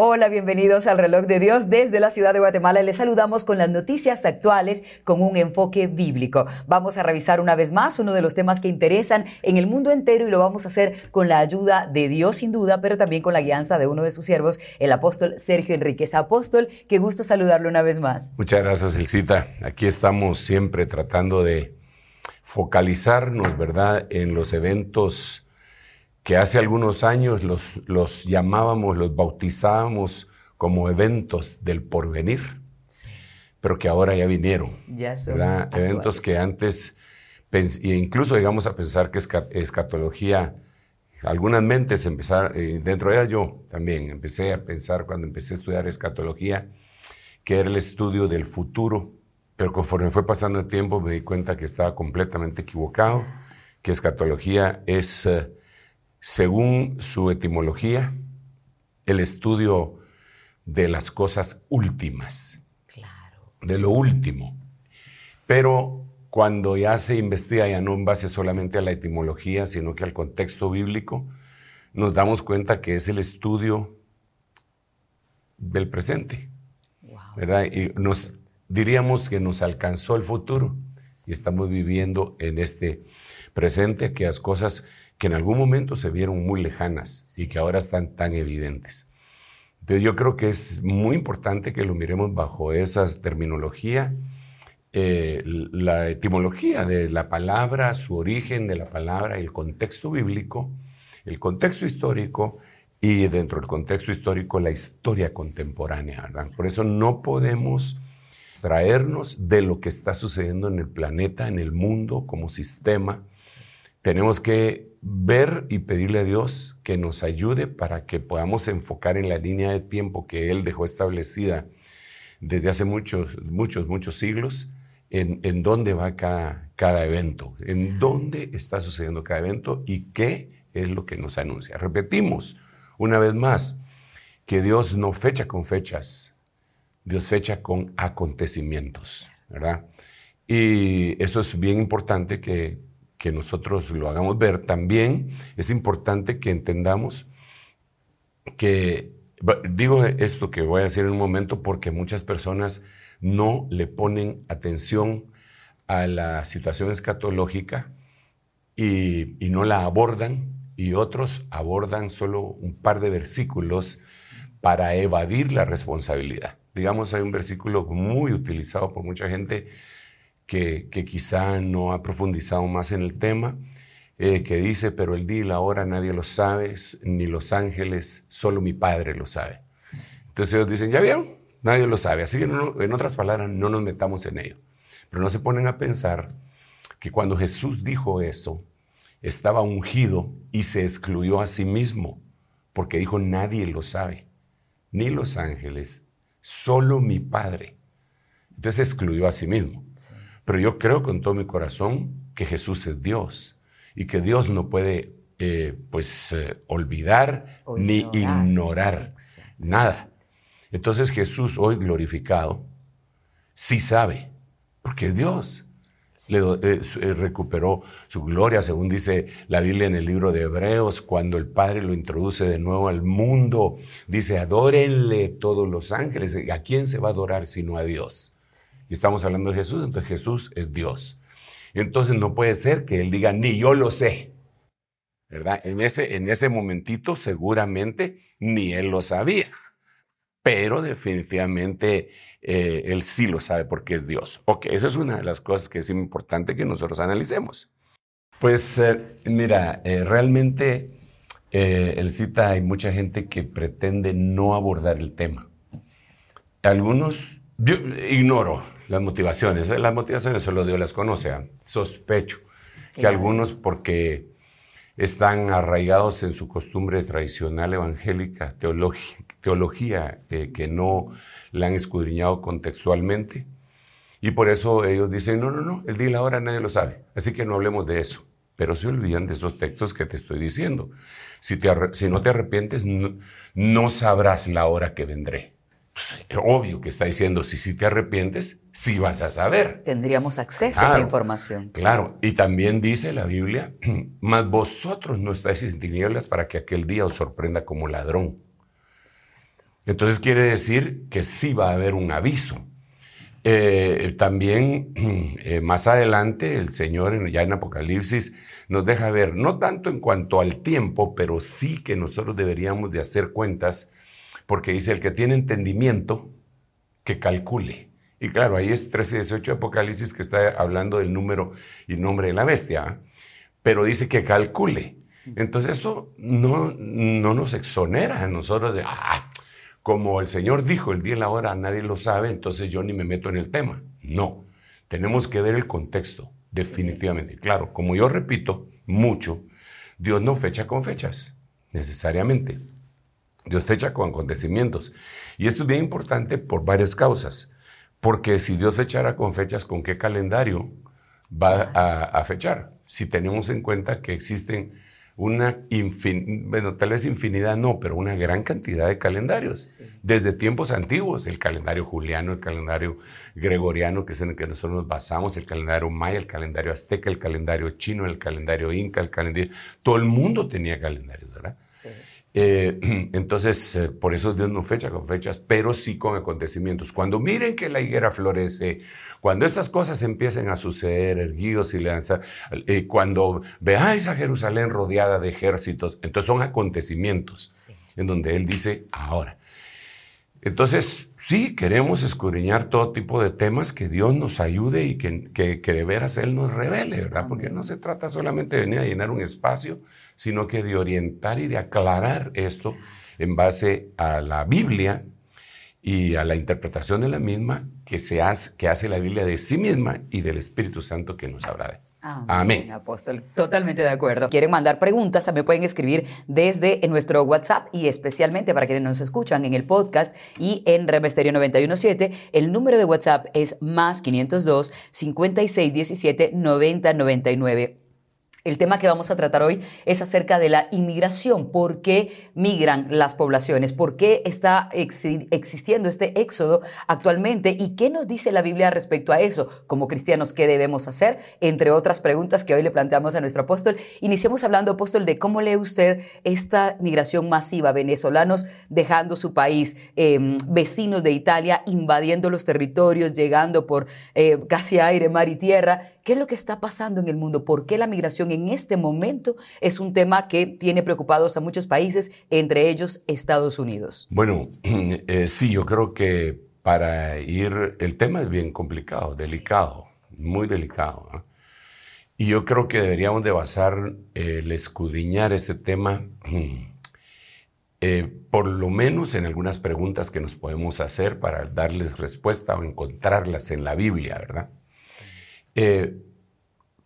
Hola, bienvenidos al reloj de Dios desde la ciudad de Guatemala. Les saludamos con las noticias actuales con un enfoque bíblico. Vamos a revisar una vez más uno de los temas que interesan en el mundo entero y lo vamos a hacer con la ayuda de Dios sin duda, pero también con la guianza de uno de sus siervos, el apóstol Sergio Enríquez. Apóstol, qué gusto saludarlo una vez más. Muchas gracias, Elcita. Aquí estamos siempre tratando de focalizarnos, ¿verdad?, en los eventos que hace algunos años los, los llamábamos, los bautizábamos como eventos del porvenir, pero que ahora ya vinieron. Ya son Eventos que antes, incluso llegamos a pensar que escatología, algunas mentes empezaron, eh, dentro de ellas yo también empecé a pensar cuando empecé a estudiar escatología, que era el estudio del futuro, pero conforme fue pasando el tiempo me di cuenta que estaba completamente equivocado, que escatología es... Eh, según su etimología, el estudio de las cosas últimas, de lo último. Pero cuando ya se investiga ya no en base solamente a la etimología, sino que al contexto bíblico, nos damos cuenta que es el estudio del presente. ¿verdad? Y nos diríamos que nos alcanzó el futuro y estamos viviendo en este presente que las cosas que en algún momento se vieron muy lejanas y que ahora están tan evidentes. Entonces yo creo que es muy importante que lo miremos bajo esa terminología, eh, la etimología de la palabra, su origen de la palabra, el contexto bíblico, el contexto histórico y dentro del contexto histórico la historia contemporánea. Por eso no podemos traernos de lo que está sucediendo en el planeta, en el mundo como sistema. Tenemos que ver y pedirle a Dios que nos ayude para que podamos enfocar en la línea de tiempo que Él dejó establecida desde hace muchos, muchos, muchos siglos, en, en dónde va cada, cada evento, en dónde está sucediendo cada evento y qué es lo que nos anuncia. Repetimos una vez más que Dios no fecha con fechas, Dios fecha con acontecimientos, ¿verdad? Y eso es bien importante que que nosotros lo hagamos ver, también es importante que entendamos que, digo esto que voy a decir en un momento porque muchas personas no le ponen atención a la situación escatológica y, no la abordan y otros abordan solo un par de versículos para evadir la responsabilidad. Digamos, hay un versículo muy utilizado por mucha gente que, quizá no ha profundizado más en el tema, eh, que dice, pero el día y la hora nadie lo sabe, ni los ángeles, solo mi Padre lo sabe. Entonces ellos dicen, ¿ya vieron? Nadie lo sabe. Así que en otras palabras, no nos metamos en ello. Pero no se ponen a pensar que cuando Jesús dijo eso, estaba ungido y se excluyó a sí mismo, porque dijo, nadie lo sabe, ni los ángeles, solo mi Padre. Entonces excluyó a sí mismo. Pero yo creo con todo mi corazón que Jesús es Dios y que Dios no puede eh, pues eh, olvidar ni ignorar nada. Entonces Jesús hoy glorificado sí sabe, porque es Dios. Le, eh, recuperó su gloria, según dice la Biblia en el libro de Hebreos, cuando el Padre lo introduce de nuevo al mundo, dice, adórenle todos los ángeles. ¿A quién se va a adorar sino a Dios? Y estamos hablando de Jesús, entonces Jesús es Dios. Entonces no puede ser que Él diga, ni yo lo sé. ¿Verdad? En ese, en ese momentito seguramente ni Él lo sabía. Pero definitivamente eh, Él sí lo sabe porque es Dios. Ok, esa es una de las cosas que es importante que nosotros analicemos. Pues eh, mira, eh, realmente el cita hay mucha gente que pretende no abordar el tema. Algunos, yo ignoro, las motivaciones. Las motivaciones solo Dios las conoce. ¿ah? Sospecho que algunos, porque están arraigados en su costumbre tradicional evangélica, teología, teología eh, que no la han escudriñado contextualmente, Y por eso ellos dicen, no, no, no, el día y la hora nadie lo sabe, así que no hablemos de eso. Pero se olvidan de esos textos que te estoy diciendo. Si, te si no te arrepientes, no, sabrás la hora que vendré. Obvio que está diciendo, si, si te arrepientes, sí vas a saber. Tendríamos acceso a esa información. Claro, y también dice la Biblia, mas vosotros no estáis en tinieblas para que aquel día os sorprenda como ladrón. Entonces quiere decir que sí va a haber un aviso. Eh, también eh, más adelante el Señor ya en Apocalipsis nos deja ver, no tanto en cuanto al tiempo, pero sí que nosotros deberíamos de hacer cuentas, porque dice el que tiene entendimiento, que calcule. Y claro, ahí es 13 y 18 Apocalipsis que está hablando del número y nombre de la bestia, pero dice que calcule. Entonces esto no, no nos exonera a nosotros de, ah, como el Señor dijo, el día y la hora nadie lo sabe, entonces yo ni me meto en el tema. No, tenemos que ver el contexto, definitivamente. Claro, como yo repito mucho, Dios no fecha con fechas, necesariamente. Dios fecha con acontecimientos. Y esto es bien importante por varias causas. Porque si Dios fechara con fechas, ¿con qué calendario va a, fechar? Si tenemos en cuenta que existen una bueno, tal vez infinidad no, pero una gran cantidad de calendarios. Desde tiempos antiguos, el calendario juliano, el calendario gregoriano, que es en el que nosotros nos basamos, el calendario maya, el calendario azteca, el calendario chino, el calendario inca, el calendario... Todo el mundo tenía calendarios, ¿verdad? Sí. Eh, entonces, eh, por eso Dios no fecha con fechas, pero sí con acontecimientos. Cuando miren que la higuera florece, cuando estas cosas empiecen a suceder, erguidos y lanza, eh, cuando veáis a Jerusalén rodeada de ejércitos, entonces son acontecimientos en donde Él dice ahora. Entonces, sí, queremos escudriñar todo tipo de temas que Dios nos ayude y que, que de veras Él nos revele, ¿verdad? Porque no se trata solamente de venir a llenar un espacio, sino que de orientar y de aclarar esto en base a la Biblia y a la interpretación de la misma que, se hace, que hace la Biblia de sí misma y del Espíritu Santo que nos habrá Amén. Amén. Apóstol, totalmente de acuerdo. Quieren mandar preguntas, también pueden escribir desde nuestro WhatsApp y especialmente para quienes nos escuchan en el podcast y en Revesterio 917. El número de WhatsApp es más 502 5617 9099. El tema que vamos a tratar hoy es acerca de la inmigración. ¿Por qué migran las poblaciones? ¿Por qué está existiendo este éxodo actualmente? ¿Y qué nos dice la Biblia respecto a eso? Como cristianos, ¿qué debemos hacer? Entre otras preguntas que hoy le planteamos a nuestro apóstol. Iniciemos hablando, apóstol, de cómo lee usted esta migración masiva, venezolanos dejando su país, em, vecinos de Italia invadiendo los territorios, llegando por eh, casi aire, mar y tierra. ¿Qué es lo que está pasando en el mundo? ¿Por qué la migración en este momento es un tema que tiene preocupados a muchos países, entre ellos Estados Unidos? Bueno, eh, sí, yo creo que para ir, el tema es bien complicado, delicado, muy delicado. Y yo creo que deberíamos de basar el escudriñar este tema eh, por lo menos en algunas preguntas que nos podemos hacer para darles respuesta o encontrarlas en la Biblia, ¿verdad? Eh,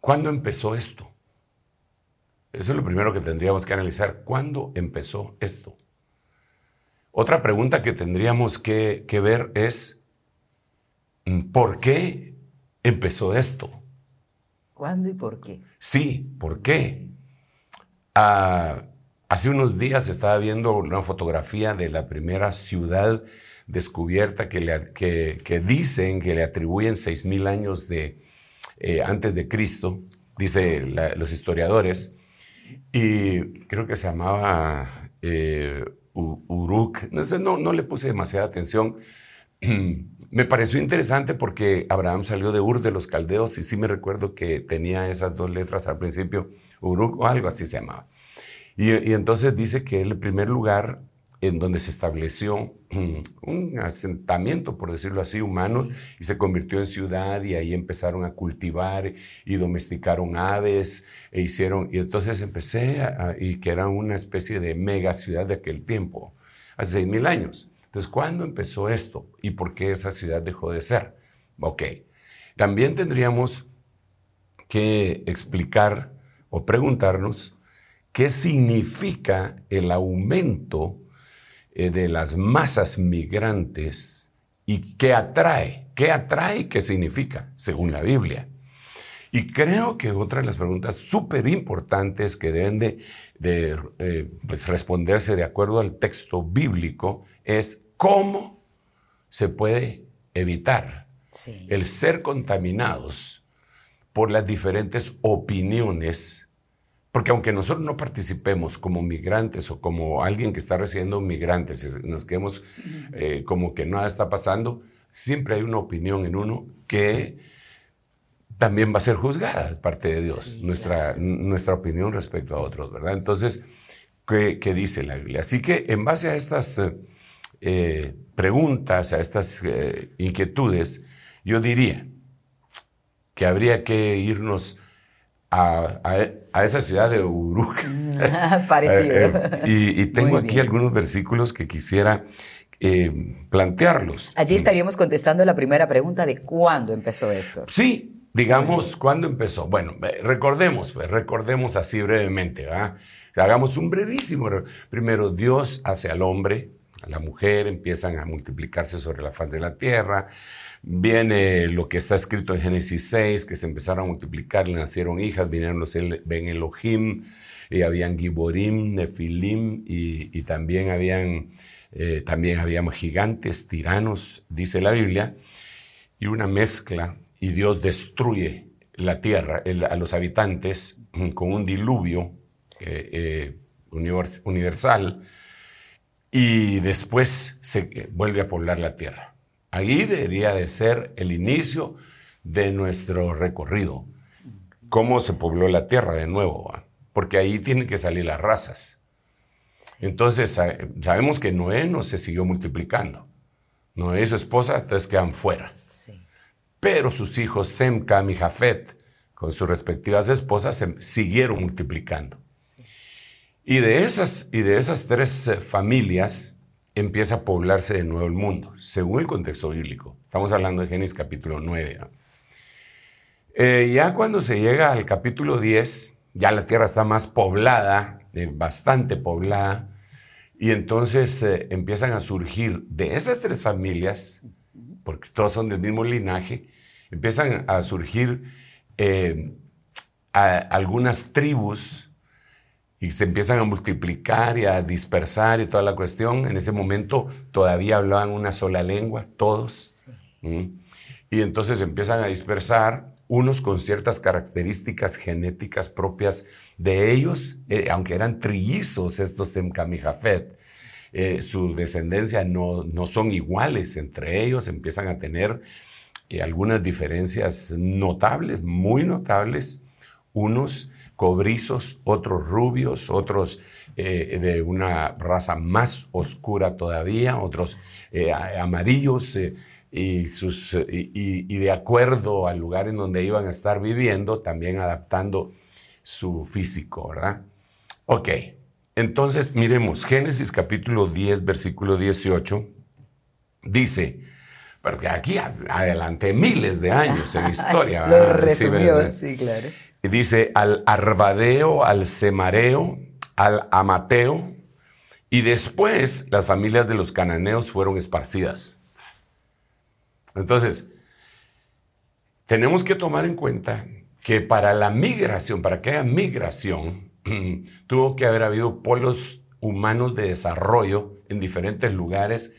¿Cuándo empezó esto? Eso es lo primero que tendríamos que analizar. ¿Cuándo empezó esto? Otra pregunta que tendríamos que, ver es, mm, ¿por qué empezó esto? ¿Cuándo y por qué? Sí, ¿por qué? Ah, hace unos días estaba viendo una fotografía de la primera ciudad descubierta que, le, que dicen que le atribuyen 6.000 años de, eh, antes de Cristo, dice los historiadores, y creo que se llamaba eh, Uruk, no, no, le puse demasiada atención. me pareció interesante porque Abraham salió de Ur de los caldeos y sí me recuerdo que tenía esas dos letras al principio, Uruk o algo así se llamaba. Y, y entonces dice que el primer lugar en donde se estableció un asentamiento, por decirlo así, humano, y se convirtió en ciudad y ahí empezaron a cultivar y domesticaron aves e hicieron, y entonces empecé, a, y que era una especie de mega ciudad de aquel tiempo, hace seis mil años. Entonces, ¿cuándo empezó esto y por qué esa ciudad dejó de ser? Ok, también tendríamos que explicar o preguntarnos qué significa el aumento eh, de las masas migrantes y qué atrae ¿Qué atrae? ¿Qué significa? Según la Biblia. Y creo que otra de las preguntas súper importantes que deben de, eh, pues, responderse de acuerdo al texto bíblico es cómo se puede evitar el ser contaminados por las diferentes opiniones, porque aunque nosotros no participemos como migrantes o como alguien que está recibiendo migrantes, nos quedemos eh, como que nada está pasando, siempre hay una opinión en uno que también va a ser juzgada de parte de Dios, nuestra, nuestra opinión respecto a otros, ¿verdad? Entonces, ¿qué, dice la Biblia? Así que en base a estas eh, eh, preguntas, a estas eh, inquietudes, yo diría que habría que irnos a, esa ciudad de Uruk. Parecido. y, tengo aquí algunos versículos que quisiera plantearlos. Allí estaríamos contestando la primera pregunta de cuándo empezó esto. Sí, Digamos, ¿cuándo empezó? Bueno, recordemos, pues, recordemos así brevemente, ¿verdad? Hagamos un brevísimo. Primero, Dios hace al hombre, a la mujer, empiezan a multiplicarse sobre la faz de la tierra. Viene lo que está escrito en Génesis 6, que se empezaron a multiplicar, le nacieron hijas, vinieron los Ben Elohim, y habían Giborim, Nefilim, y, también habían, eh, también habíamos gigantes, tiranos, dice la Biblia, y una mezcla y Dios destruye la tierra, a los habitantes, con un diluvio eh, eh, universal y después se vuelve a poblar la tierra. Ahí debería de ser el inicio de nuestro recorrido. ¿Cómo se pobló la tierra de nuevo? Porque ahí tienen que salir las razas. Entonces sabemos que Noé no se siguió multiplicando. Noé y su esposa entonces quedan fuera. Pero sus hijos Sem, Cam y Jafet, con sus respectivas esposas, se siguieron multiplicando. Y, de esas, y de esas tres eh, familias empieza a poblarse de nuevo el mundo, según el contexto bíblico. Estamos hablando de Génesis capítulo 9. Eh, ya cuando se llega al capítulo 10, ya la tierra está más poblada, eh, bastante poblada, y entonces empiezan a surgir de esas tres familias, porque todos son del mismo linaje, empiezan a surgir eh, algunas tribus y se empiezan a multiplicar y a dispersar y toda la cuestión. En ese momento todavía hablaban una sola lengua, todos. Y entonces empiezan a dispersar, unos con ciertas características genéticas propias de ellos, eh, aunque eran trillizos estos en Camijafet. Eh, su descendencia no, no son iguales entre ellos, empiezan a tener algunas diferencias notables, muy notables, unos cobrizos, otros rubios, otros eh, de una raza más oscura todavía, otros eh, amarillos eh, y, sus, y, de acuerdo al lugar en donde iban a estar viviendo, también adaptando su físico, ¿verdad? Ok, entonces miremos Génesis capítulo 10, versículo 18, dice, porque aquí adelante miles de años en historia. Lo resumió, sí, claro. Y dice al Arbadeo, al Semareo, al Amateo, y después las familias de los cananeos fueron esparcidas. Entonces, tenemos que tomar en cuenta que para la migración, para que haya migración, tuvo que haber habido polos humanos de desarrollo en diferentes lugares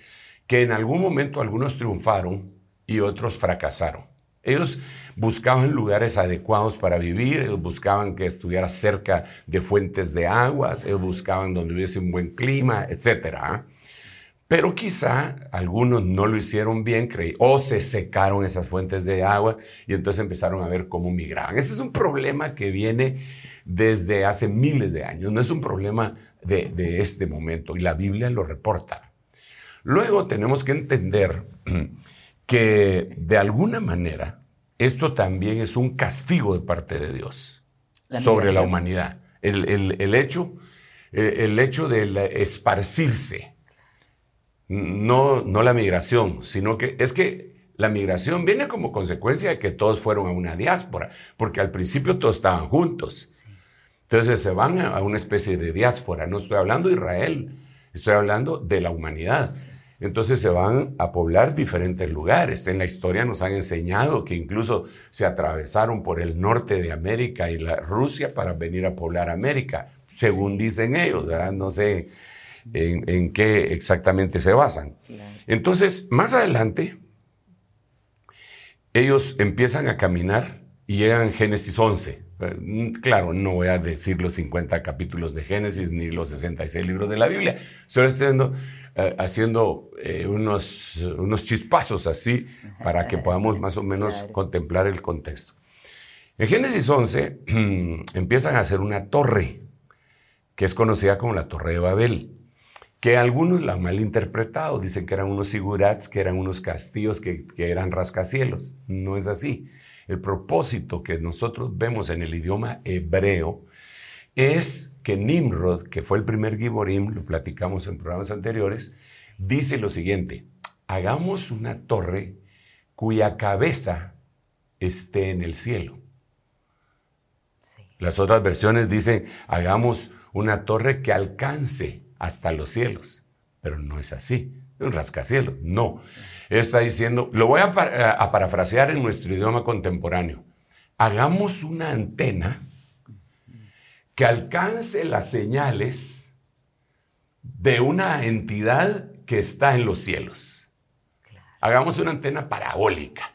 que en algún momento algunos triunfaron y otros fracasaron. Ellos buscaban lugares adecuados para vivir, ellos buscaban que estuviera cerca de fuentes de aguas, ellos buscaban donde hubiese un buen clima, etc. Pero quizá algunos no lo hicieron bien o se secaron esas fuentes de agua y entonces empezaron a ver cómo migraban. Este es un problema que viene desde hace miles de años, no es un problema de, de este momento y la Biblia lo reporta. Luego tenemos que entender que de alguna manera esto también es un castigo de parte de Dios sobre la humanidad. El, hecho, eh, el hecho de esparcirse, no, no la migración, sino que es que la migración viene como consecuencia de que todos fueron a una diáspora, porque al principio todos estaban juntos. Entonces se van a una especie de diáspora. No estoy hablando de Israel, estoy hablando de la humanidad. Entonces se van a poblar diferentes lugares. En la historia nos han enseñado que incluso se atravesaron por el norte de América y la Rusia para venir a poblar América, según dicen ellos, ¿verdad? No sé en, qué exactamente se basan. Entonces, más adelante, ellos empiezan a caminar y llegan a Génesis 11. Eh, claro, no voy a decir los 50 capítulos de Génesis ni los 66 libros de la Biblia, solo estoy eh, haciendo eh, unos, unos chispazos así para que podamos más o menos contemplar el contexto. En Génesis 11 empiezan a hacer una torre, que es conocida como la Torre de Babel, que algunos la han malinterpretado, dicen que eran unos sigurats, que eran unos castillos, que, que eran rascacielos. No es así. El propósito que nosotros vemos en el idioma hebreo es que Nimrod, que fue el primer Giborim, lo platicamos en programas anteriores, dice lo siguiente, hagamos una torre cuya cabeza esté en el cielo. Las otras versiones dicen, hagamos una torre que alcance hasta los cielos, pero no es así, un rascacielos, no. Está diciendo, lo voy a, a parafrasear en nuestro idioma contemporáneo, hagamos una antena que alcance las señales de una entidad que está en los cielos. Hagamos una antena parabólica.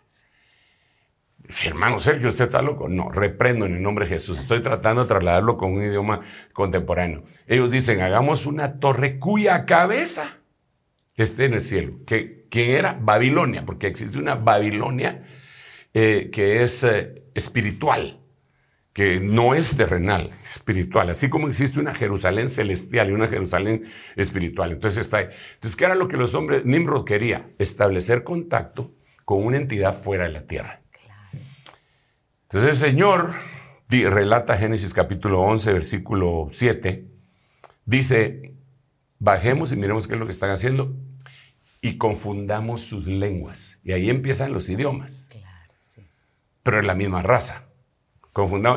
Hermano Sergio, ¿usted está loco? No, reprendo en el nombre de Jesús. Estoy tratando de trasladarlo con un idioma contemporáneo. Ellos dicen, hagamos una torre cuya cabeza esté en el cielo. Que, ¿Quién era? Babilonia, porque existe una Babilonia eh, que es eh, espiritual que no es terrenal, espiritual, así como existe una Jerusalén celestial y una Jerusalén espiritual. Entonces está ahí. Entonces, ¿qué era lo que los hombres, Nimrod quería? Establecer contacto con una entidad fuera de la tierra. Entonces el Señor relata Génesis capítulo 11, versículo 7, dice, bajemos y miremos qué es lo que están haciendo y confundamos sus lenguas. Y ahí empiezan los idiomas. Claro, sí. Pero es la misma raza.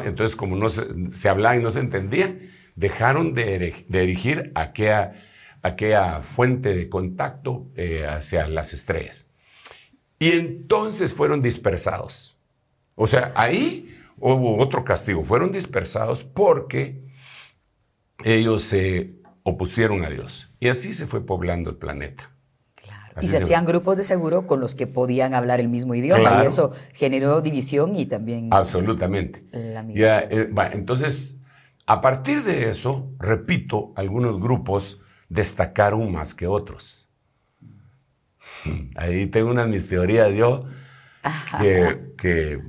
Entonces, como no se, hablaba y no se entendía, dejaron de, dirigir aquella, aquella, fuente de contacto eh, hacia las estrellas. Y entonces fueron dispersados. O sea, ahí hubo otro castigo. Fueron dispersados porque ellos se opusieron a Dios. Y así se fue poblando el planeta y se, hacían grupos de seguro con los que podían hablar el mismo idioma y eso generó división y también... Absolutamente. Eh, entonces, a partir de eso, repito, algunos grupos destacaron más que otros. Ahí tengo una mis teorías yo que, que,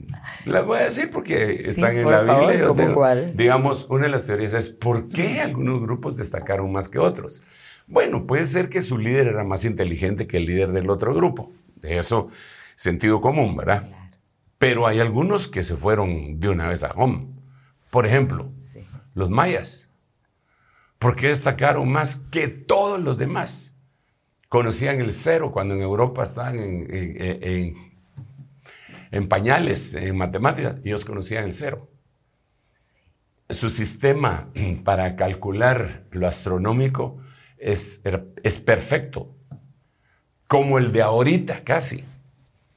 las voy a decir porque están en la Biblia. Digamos, una de las teorías es por qué algunos grupos destacaron más que otros. Bueno, puede ser que su líder era más inteligente que el líder del otro grupo. De eso, sentido común, ¿verdad? Pero hay algunos que se fueron de una vez a home. Por ejemplo, los mayas. ¿Por qué destacaron más que todos los demás? Conocían el cero cuando en Europa estaban en, en pañales, en matemáticas. Ellos conocían el cero. Su sistema para calcular lo astronómico es, es perfecto, como el de ahorita casi,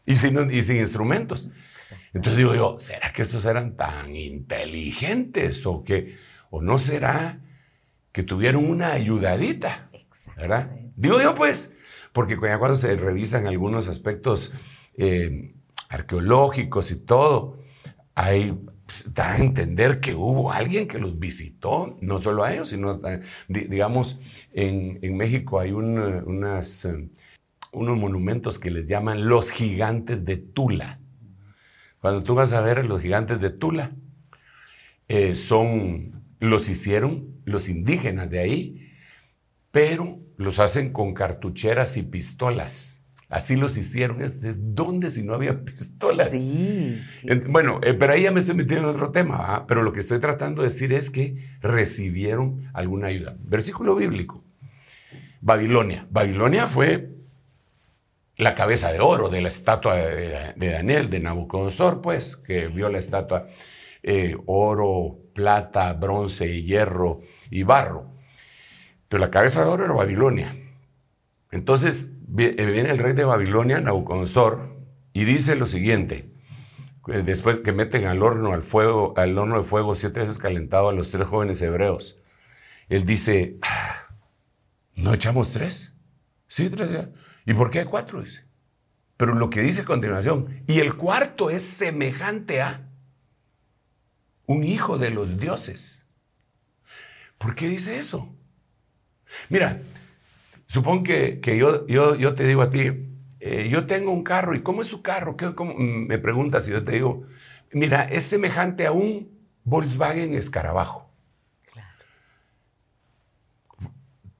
y sin, y sin instrumentos. Entonces digo yo, ¿será que estos eran tan inteligentes o que, o no será que tuvieron una ayudadita? ¿Verdad? Digo yo pues, porque cuando se revisan algunos aspectos eh, arqueológicos y todo, hay da a entender que hubo alguien que los visitó, no solo a ellos, sino, eh, digamos, en, México hay unas, eh, unos monumentos que les llaman los gigantes de Tula. Cuando tú vas a ver los gigantes de Tula, eh, son, los hicieron los indígenas de ahí, pero los hacen con cartucheras y pistolas. Así los hicieron. ¿De dónde si no había pistolas? Sí. Bueno, eh, pero ahí ya me estoy metiendo en otro tema. Pero lo que estoy tratando de decir es que recibieron alguna ayuda. Versículo bíblico. Babilonia. Babilonia fue la cabeza de oro de la estatua de, Daniel, de Nabucodonosor, pues, que vio la estatua eh, oro, plata, bronce, hierro y barro. Pero la cabeza de oro era Babilonia. Entonces, viene el rey de Babilonia, Nabucodonosor, y dice lo siguiente, eh, después que meten al horno, al fuego, al horno de fuego siete veces calentado a los tres jóvenes hebreos, él dice, ah, ¿no echamos tres? Sí, tres. ¿Y por qué hay cuatro? Dice. Pero lo que dice a continuación, y el cuarto es semejante a un hijo de los dioses. ¿Por qué dice eso? Mira, supón que, yo, yo, yo, te digo a ti, eh, yo tengo un carro, ¿y cómo es su carro? ¿Qué, cómo? Me preguntas y yo te digo, mira, es semejante a un Volkswagen Escarabajo.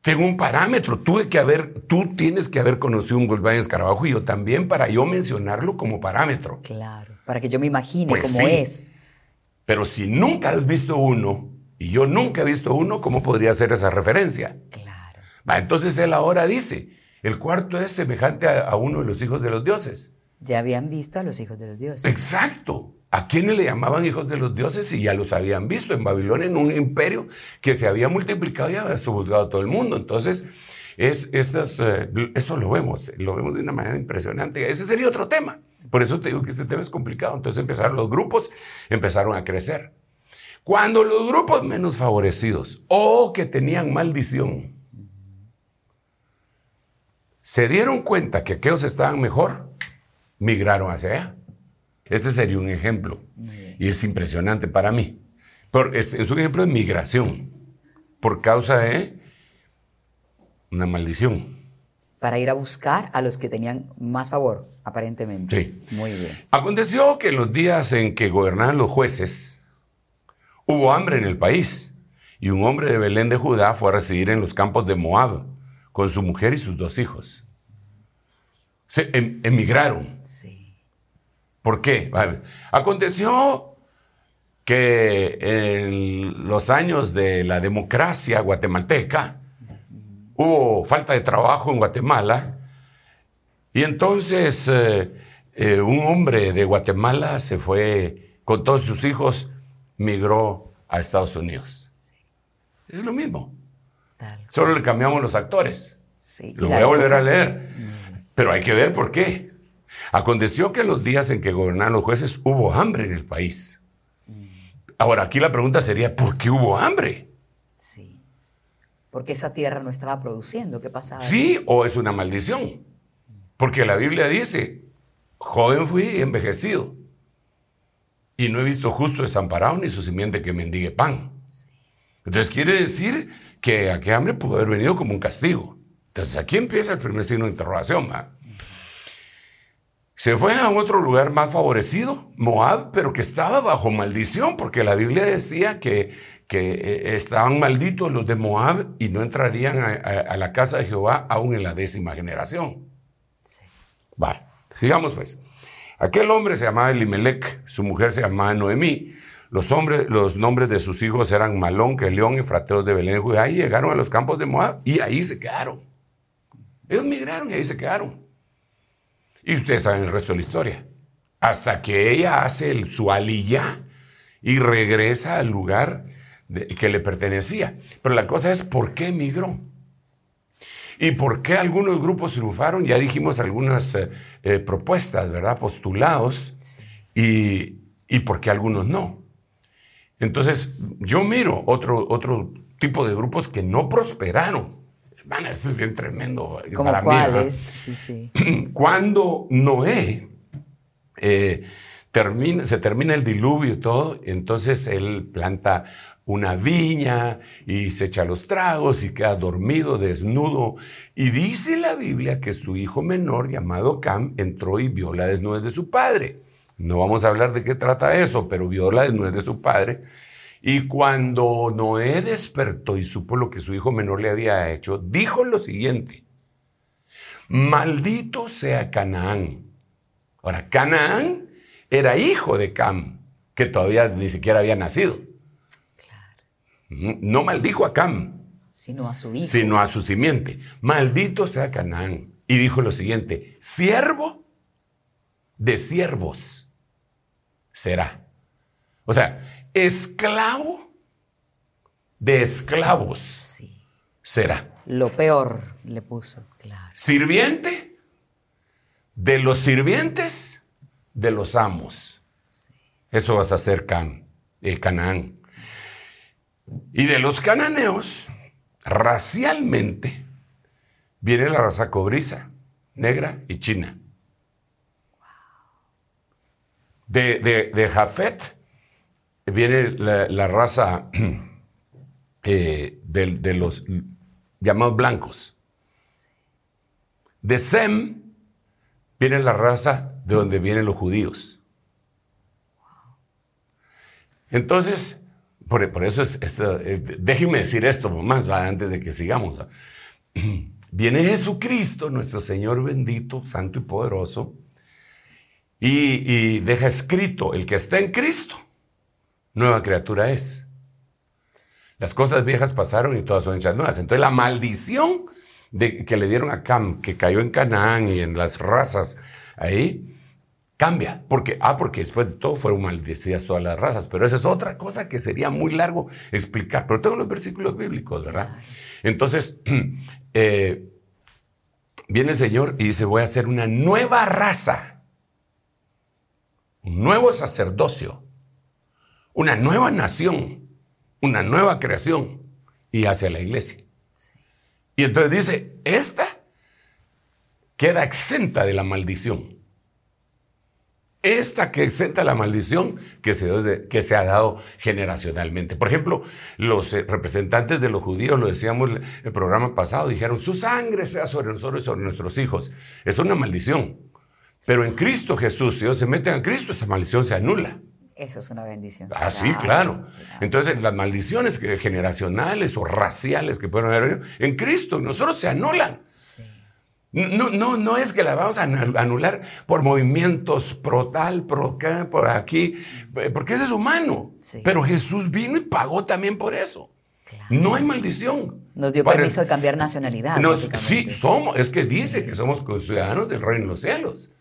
Tengo un parámetro, tuve que haber, tú tienes que haber conocido un Volkswagen Escarabajo y yo también para yo mencionarlo como parámetro. Claro, para que yo me imagine pues cómo es. Pero si nunca has visto uno y yo nunca he visto uno, ¿cómo podría ser esa referencia? Claro. Entonces él ahora dice, el cuarto es semejante a, uno de los hijos de los dioses. Ya habían visto a los hijos de los dioses. Exacto. ¿A quiénes le llamaban hijos de los dioses? Y ya los habían visto en Babilonia, en un imperio que se había multiplicado y había subjugado a todo el mundo. Entonces, es, estas, eh, eso lo vemos, lo vemos de una manera impresionante. Ese sería otro tema. Por eso te digo que este tema es complicado. Entonces empezaron los grupos, empezaron a crecer. Cuando los grupos menos favorecidos o que tenían maldición se dieron cuenta que aquellos estaban mejor, migraron hacia allá. Este sería un ejemplo. Y es impresionante para mí. Pero es, es un ejemplo de migración por causa de una maldición para ir a buscar a los que tenían más favor, aparentemente. Sí. Muy bien. Aconteció que en los días en que gobernaban los jueces, hubo hambre en el país, y un hombre de Belén de Judá fue a residir en los campos de Moab con su mujer y sus dos hijos. Se em, emigraron. Sí. ¿Por qué? Aconteció que en los años de la democracia guatemalteca, hubo falta de trabajo en Guatemala y entonces eh, eh, un hombre de Guatemala se fue con todos sus hijos, migró a Estados Unidos. Es lo mismo. Solo le cambiamos los actores. lo voy a volver a leer. Pero hay que ver por qué. Aconteció que en los días en que gobernaron los jueces hubo hambre en el país. Ahora, aquí la pregunta sería, ¿por qué hubo hambre? porque esa tierra no estaba produciendo. ¿Qué pasaba? Sí, o es una maldición. Porque la Biblia dice, joven fui envejecido, y no he visto justo desamparado ni su simiente que mendigue pan. Entonces quiere decir que aquel hambre pudo haber venido como un castigo. Entonces aquí empieza el primer signo de interrogación. Se fue a otro lugar más favorecido, Moab, pero que estaba bajo maldición, porque la Biblia decía que que eh, estaban malditos los de Moab y no entrarían a, la casa de Jehová aún en la décima generación. Sí. Vale, sigamos pues. Aquel hombre se llamaba Elimelech, su mujer se llamaba Noemí. Los, hombres, los nombres de sus hijos eran Malón, León y Frateos de Belén y y llegaron a los campos de Moab y ahí se quedaron. Ellos migraron y ahí se quedaron. Y ustedes saben el resto de la historia. Hasta que ella hace su aliyah y regresa al lugar que le pertenecía. Pero la cosa es, ¿por qué emigró? ¿Y por qué algunos grupos triunfaron? Ya dijimos algunas eh, eh, propuestas, ¿verdad? Postulados. Y, y, por qué algunos no? Entonces, yo miro otro, otro tipo de grupos que no prosperaron. Van, eso es bien tremendo. ¿Como cuáles? sí, sí. Cuando Noé eh, termina, se termina el diluvio y todo, entonces él planta una viña y se echa los tragos y queda dormido, desnudo. Y dice la Biblia que su hijo menor llamado Cam entró y vio la desnudez de su padre. No vamos a hablar de qué trata eso, pero vio la desnudez de su padre. Y cuando Noé despertó y supo lo que su hijo menor le había hecho, dijo lo siguiente, maldito sea Canaán. Ahora, Canaán era hijo de Cam, que todavía ni siquiera había nacido. No maldijo a Cam, sino a su hijo. Sino a su simiente. Maldito sea Canaán. Y dijo lo siguiente, siervo de siervos será. O sea, esclavo de esclavos será. Lo peor le puso, claro. Sirviente de los sirvientes de los amos. Eso vas a ser Can, eh, Canaán. Y de los cananeos, racialmente, viene la raza cobriza, negra y china. De, de, de Jafet viene la, raza eh, de, los llamados blancos. De Sem viene la raza de donde vienen los judíos. Entonces, por, por eso es, es, eh, déjenme decir esto más antes de que sigamos. Viene Jesucristo, nuestro Señor bendito, santo y poderoso, y, y deja escrito, el que está en Cristo, nueva criatura es. Las cosas viejas pasaron y todas son hechas nuevas. Entonces la maldición de, que le dieron a Cam, que cayó en Canaán y en las razas ahí, cambia. Porque, ah, porque después de todo fueron maldecidas todas las razas. Pero esa es otra cosa que sería muy largo explicar. Pero tengo los versículos bíblicos, ¿verdad? Entonces, eh, viene el Señor y dice, voy a hacer una nueva raza, un nuevo sacerdocio, una nueva nación, una nueva creación y hacia la iglesia. Y entonces dice, esta queda exenta de la maldición. Esta que exenta la maldición que se, que se ha dado generacionalmente. Por ejemplo, los eh, representantes de los judíos, lo decíamos el programa pasado, dijeron, su sangre sea sobre nosotros y sobre nuestros hijos. Es una maldición. Pero en Cristo Jesús, si ellos se meten a Cristo, esa maldición se anula. Eso es una bendición. Ah, sí, claro. Entonces, las maldiciones generacionales o raciales que pueden haber en Cristo, nosotros se anulan. Sí. No, no, no es que la vamos a anular por movimientos pro tal, pro acá, por aquí, porque ese es humano. Sí. Pero Jesús vino y pagó también por eso. Claro. No hay maldición. Nos dio Para- permiso de cambiar nacionalidad. Sí, somos, es que dice que somos ciudadanos del reino de los cielos.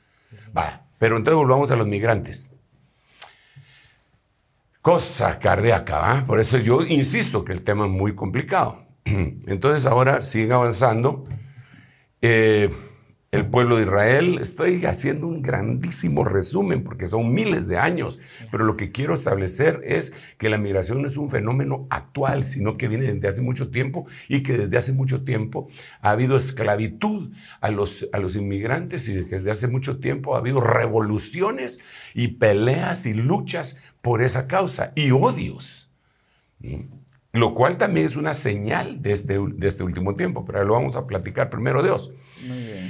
Pero entonces volvamos a los migrantes. Cosa cardíaca, ¿va? Por eso yo insisto que el tema es muy complicado. Entonces ahora sigue avanzando. Eh, el pueblo de Israel, estoy haciendo un grandísimo resumen porque son miles de años, pero lo que quiero establecer es que la migración no es un fenómeno actual, sino que viene desde hace mucho tiempo y que desde hace mucho tiempo ha habido esclavitud a los, a los inmigrantes y desde hace mucho tiempo ha habido revoluciones y peleas y luchas por esa causa y odios. Lo cual también es una señal de este, de este último tiempo, pero lo vamos a platicar primero Dios.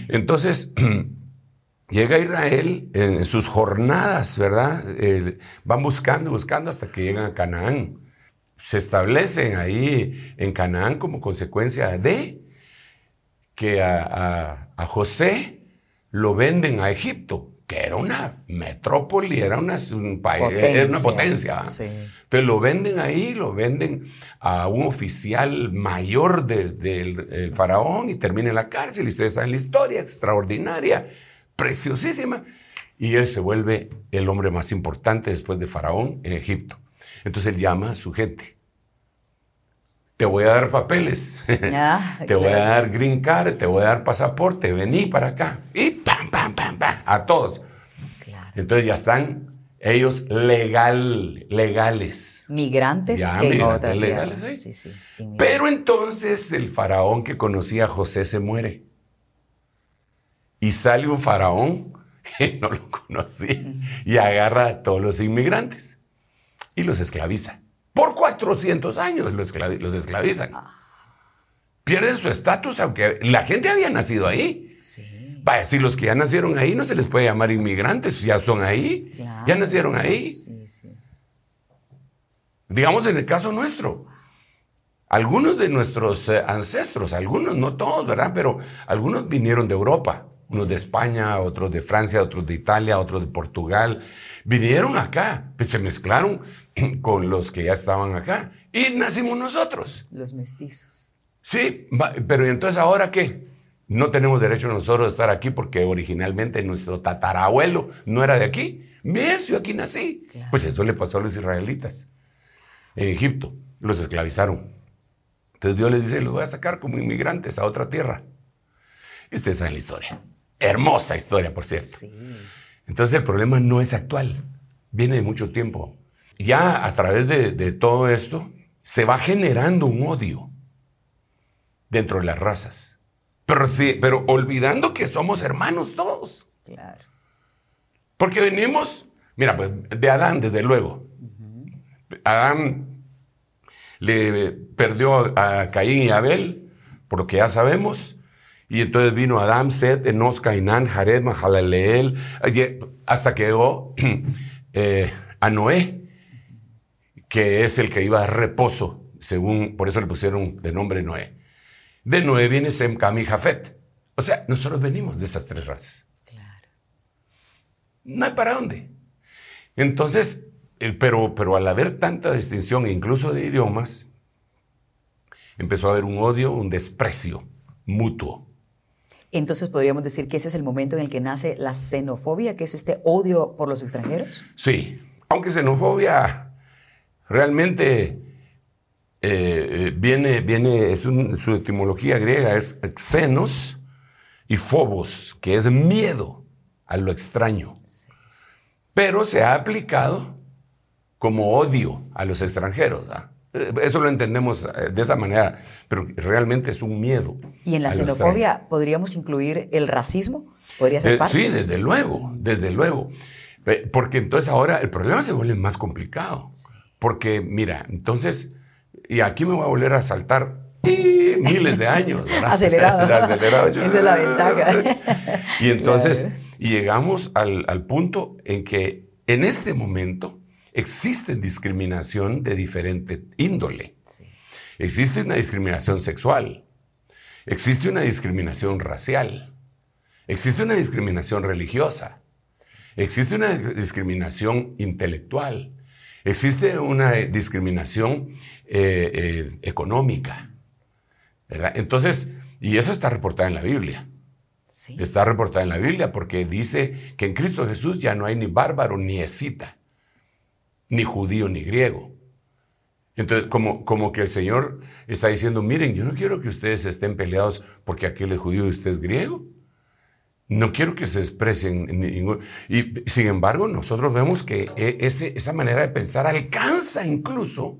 Entonces, llega Israel en sus jornadas, ¿verdad? Van buscando, buscando hasta que llegan a Canaán. Se establecen ahí en Canaán como consecuencia de que a José lo venden a Egipto, que era una metrópoli, era una, un país, era una potencia. Sí. Entonces lo venden ahí, lo venden a un oficial mayor del faraón y termina en la cárcel. Y ustedes saben la historia extraordinaria, preciosísima. Y él se vuelve el hombre más importante después de faraón en Egipto. Entonces él llama a su gente. Te voy a dar papeles. Ah, te voy a dar green card, te voy a dar pasaporte, vení para acá. Y pam, pam, pam, pam, a todos. Claro. Entonces ya están ellos legal, legales. Migrantes Ya, en migrantes otra. Pero entonces el faraón que conocía a José se muere. Y sale un faraón que no lo conocía y agarra a todos los inmigrantes y los esclaviza. Por 400 años los, esclavi- los esclavizan. Pierden su estatus, aunque la gente había nacido ahí. Sí. Va a decir, los que ya nacieron ahí no se les puede llamar inmigrantes, ya son ahí, Claro. ya nacieron ahí. Sí, sí. Digamos en el caso nuestro. Algunos de nuestros eh, ancestros, algunos, no todos, ¿verdad? Pero algunos vinieron de Europa, unos de España, otros de Francia, otros de Italia, otros de Portugal. Vinieron acá, pues se mezclaron con los que ya estaban acá y nacimos nosotros. Los mestizos. Sí, pero ¿y entonces ahora qué? No tenemos derecho nosotros a estar aquí porque originalmente nuestro tatarabuelo no era de aquí. ¿Ves? Yo aquí nací. Claro. Pues eso le pasó a los israelitas en Egipto. Los esclavizaron. Entonces Dios les dice, los voy a sacar como inmigrantes a otra tierra. Y ustedes saben la historia. Hermosa historia, por cierto. Sí. Entonces el problema no es actual, viene de mucho tiempo. Ya a través de, de todo esto se va generando un odio dentro de las razas. Pero, sí, pero olvidando que somos hermanos todos. Claro. Porque venimos, mira, pues de Adán, desde luego. Adán le perdió a Caín y Abel, por lo que ya sabemos. Y entonces vino Adán, Seth, Enos, Cainán, Jared, Mahalaleel, hasta que llegó eh, a Noé, que es el que iba a reposo, según, por eso le pusieron de nombre Noé. De Noé viene Sem, Cam y Jafet. O sea, nosotros venimos de esas tres razas. Claro. No hay para dónde. Entonces, pero, pero al haber tanta distinción, incluso de idiomas, empezó a haber un odio, un desprecio mutuo. Entonces podríamos decir que ese es el momento en el que nace la xenofobia, que es este odio por los extranjeros. Sí, aunque xenofobia realmente eh, eh, viene, viene, es un- su etimología griega es xenos y phobos, que es miedo a lo extraño. Pero se ha aplicado como odio a los extranjeros. ¿verdad? Eh, Eso lo entendemos de esa manera, pero realmente es un miedo. Y en la xenofobia podríamos incluir el racismo. Podría ser Eh, parte. sí, desde luego, desde luego. Porque entonces ahora el problema se vuelve más complicado. Porque, mira, entonces, y aquí me voy a volver a saltar miles de años. ¿verdad? Acelerado. Acelerado. Esa es la ventaja. Y entonces Claro. llegamos al, al punto en que en este momento existe discriminación de diferente índole. Sí. Existe una discriminación sexual, existe una discriminación racial, existe una discriminación religiosa, existe una discriminación intelectual, existe una discriminación eh, eh, económica, ¿verdad? Entonces, y eso está reportado en la Biblia. Sí. Está reportada en la Biblia porque dice que en Cristo Jesús ya no hay ni bárbaro ni escita, ni judío ni griego. Entonces, como, como que el Señor está diciendo, miren, yo no quiero que ustedes estén peleados porque aquel es judío y usted es griego. No quiero que se expresen en ningún... Y sin embargo, nosotros vemos que e- ese- esa manera de pensar alcanza incluso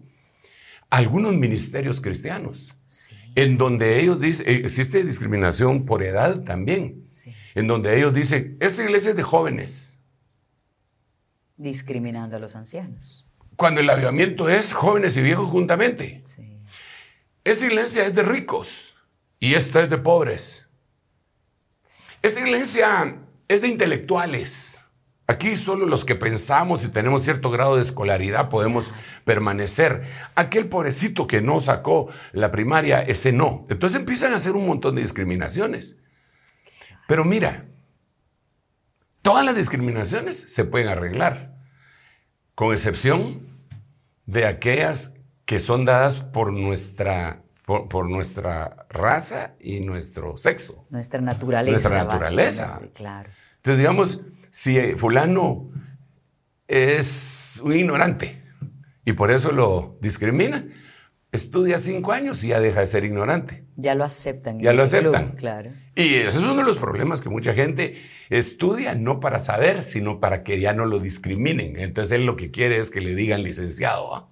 algunos ministerios cristianos Sí. en donde ellos dicen, eh, existe discriminación por edad también, Sí. en donde ellos dicen, esta iglesia es de jóvenes, Discriminando a los ancianos. cuando el avivamiento es jóvenes y viejos juntamente. Sí. Esta iglesia es de ricos y esta es de pobres. Esta iglesia es de intelectuales. Aquí solo los que pensamos y tenemos cierto grado de escolaridad podemos permanecer. Aquel pobrecito que no sacó la primaria, ese no. Entonces empiezan a hacer un montón de discriminaciones. Pero mira, todas las discriminaciones se pueden arreglar, con excepción de aquellas que son dadas por nuestra, por, por nuestra raza y nuestro sexo. Nuestra naturaleza. Nuestra naturaleza. Claro. Entonces, digamos, si fulano es un ignorante y por eso lo discrimina, estudia cinco años y ya deja de ser ignorante. Ya lo aceptan. Ya lo club, aceptan. Claro. Y ese es uno de los problemas que mucha gente estudia no para saber, sino para que ya no lo discriminen. Entonces él lo que quiere es que le digan licenciado. ¿va?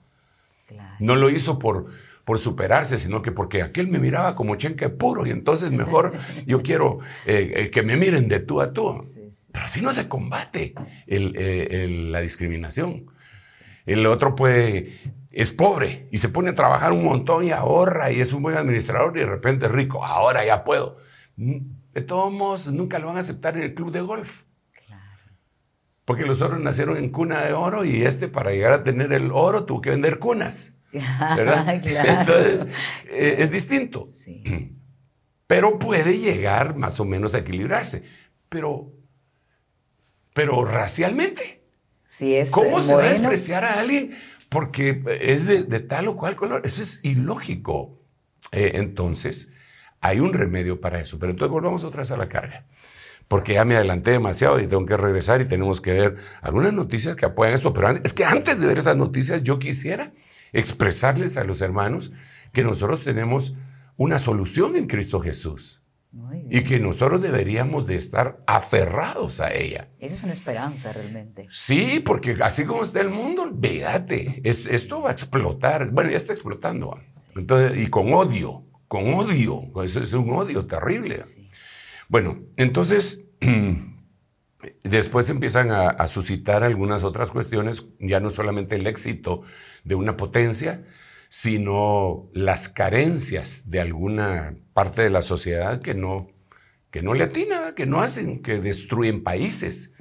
Claro. No lo hizo por, por superarse, sino que porque aquel me miraba como chenque puro y entonces mejor yo quiero eh, eh, que me miren de tú a tú. Sí, sí. Pero así no se combate el- eh, el- la discriminación. El otro puede, es pobre y se pone a trabajar un montón y ahorra y es un buen administrador y de repente es rico. Ahora ya puedo. Mm, De todos modos, nunca lo van a aceptar en el club de golf. Claro. Porque los otros nacieron en cuna de oro y este para llegar a tener el oro tuvo que vender cunas. ¿verdad? claro. Entonces, eh, es distinto. Sí. Pero puede llegar más o menos a equilibrarse. Pero, pero racialmente, Si es ¿cómo eh, se va a despreciar a alguien porque es de, de tal o cual color? Eso es ilógico. Eh, entonces, hay un remedio para eso. Pero entonces volvamos otra vez a la carga. Porque ya me adelanté demasiado y tengo que regresar y tenemos que ver algunas noticias que apoyan esto. Pero antes- es que antes de ver esas noticias, yo quisiera expresarles a los hermanos que nosotros tenemos una solución en Cristo Jesús. Y que nosotros deberíamos de estar aferrados a ella. Esa es una esperanza realmente. Sí, porque así como está el mundo, olvídate, esto va a explotar. Bueno, ya está explotando. Entonces, y con odio, con odio. Eso es un odio terrible. Bueno, entonces, después empiezan a suscitar algunas otras cuestiones, ya no solamente el éxito de una potencia, sino las carencias de alguna parte de la sociedad que no, que no le atina, que no hacen, que destruyen países.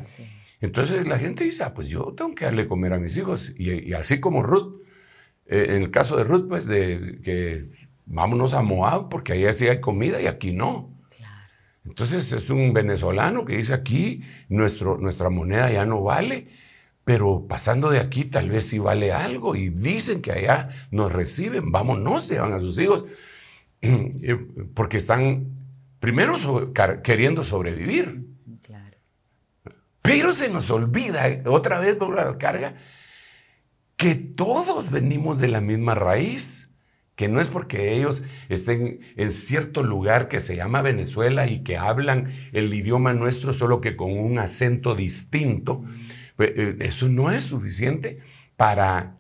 Entonces la gente dice, ah, pues yo tengo que darle comer a mis hijos. Y, así como Ruth, eh, en el caso de Ruth, pues de que vámonos a Moab porque ahí sí hay comida y aquí no. Entonces es un venezolano que dice aquí nuestro, nuestra moneda ya no vale pero pasando de aquí tal vez sí vale algo y dicen que allá nos reciben, vámonos, se van a sus hijos, eh, porque están primero queriendo sobrevivir. Pero se nos olvida, otra vez por la carga, que todos venimos de la misma raíz, que no es porque ellos estén en cierto lugar que se llama Venezuela y que hablan el idioma nuestro solo que con un acento distinto. Eh, eso no es suficiente para...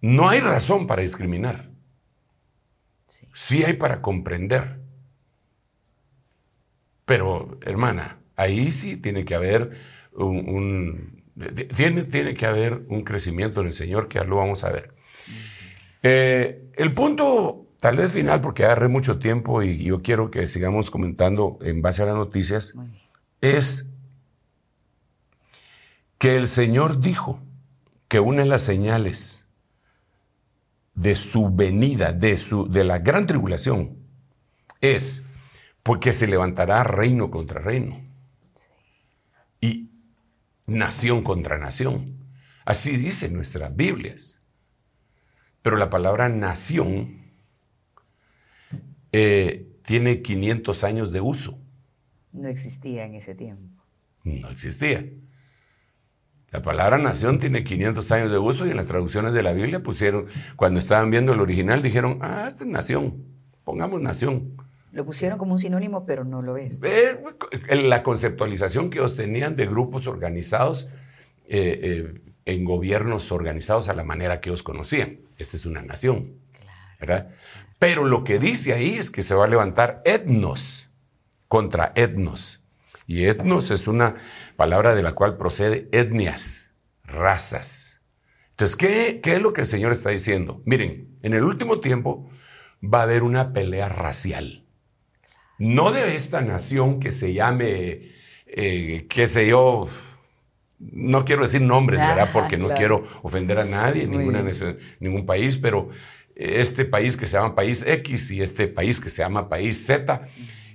No hay razón para discriminar. Sí, hay para comprender. Pero, hermana, ahí sí tiene que haber un, tiene, tiene, que haber un crecimiento en el Señor, que ya lo vamos a ver. Eh, el punto, tal vez final, porque agarré mucho tiempo y yo quiero que sigamos comentando en base a las noticias, es que el Señor dijo que una de las señales de su venida, de, su, de la gran tribulación, es porque se levantará reino contra reino y nación contra nación. Así dicen nuestras Biblias. Pero la palabra nación eh, tiene 500 años de uso. No existía en ese tiempo. No existía. La palabra nación tiene 500 años de uso y en las traducciones de la Biblia pusieron, cuando estaban viendo el original, dijeron, ah, esta es nación, pongamos nación. Lo pusieron como un sinónimo, pero no lo es. la conceptualización que ellos tenían de grupos organizados eh, eh, en gobiernos organizados a la manera que ellos conocían. Esta es una nación. ¿verdad? Pero lo que dice ahí es que se va a levantar etnos contra etnos. Y etnos es una palabra de la cual procede etnias, razas. Entonces, ¿qué, ¿qué, es lo que el Señor está diciendo? Miren, en el último tiempo va a haber una pelea racial. No de esta nación que se llame, eh, qué sé yo, no quiero decir nombres, ¿verdad? Porque no quiero ofender a nadie, ninguna ningún país, pero este país que se llama país X y este país que se llama país Z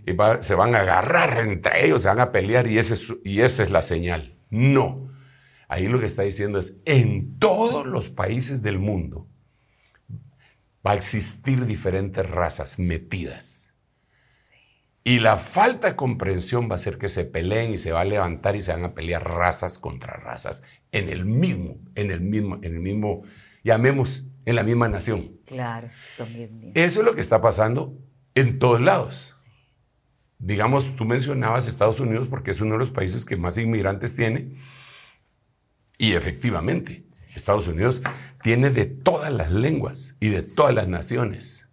y se van a agarrar entre ellos, se van a pelear y, ese y esa es la señal. No. Ahí lo que está diciendo es, en todos los países del mundo va a existir diferentes razas metidas. Y la falta de comprensión va a hacer que se peleen y se va a levantar y se van a pelear razas contra razas en el mismo, en el mismo, en el mismo, llamemos, en la misma nación. Claro, son bien, Eso es lo que está pasando en todos lados digamos, tú mencionabas Estados Unidos porque es uno de los países que más inmigrantes tiene. Y efectivamente, Estados Unidos tiene de todas las lenguas y de todas las naciones.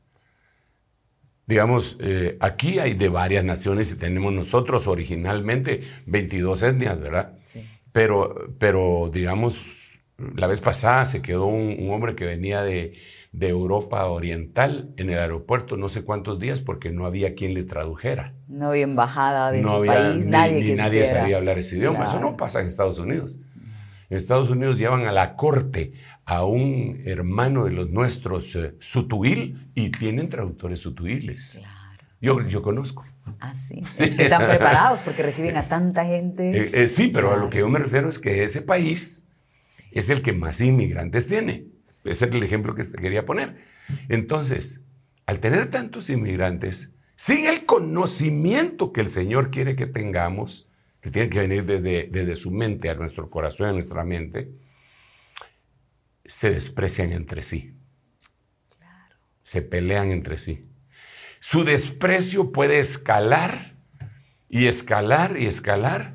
Digamos, eh, aquí hay de varias naciones y tenemos nosotros originalmente 22 etnias, ¿verdad? Sí. Pero, pero digamos, la vez pasada se quedó un hombre que venía de, de Europa Oriental en el aeropuerto no sé cuántos días porque no había quien le tradujera. No había embajada de su país, nadie ni nadie sabía hablar ese idioma. Eso no pasa en Estados Unidos. En Estados Unidos llevan a la corte a un hermano de los nuestros, eh, sutuil, y tienen traductores sutuiles. Claro. Yo, yo conozco. Ah, sí. Están preparados porque reciben a tanta gente. Eh, eh, sí, pero a lo que yo me refiero es que ese país es el que más inmigrantes tiene. Ese es el ejemplo que quería poner. Entonces, al tener tantos inmigrantes, sin el conocimiento que el Señor quiere que tengamos, que tiene que venir desde, desde su mente a nuestro corazón, a nuestra mente, se desprecian entre sí. Se pelean entre sí. Su desprecio puede escalar y escalar y escalar.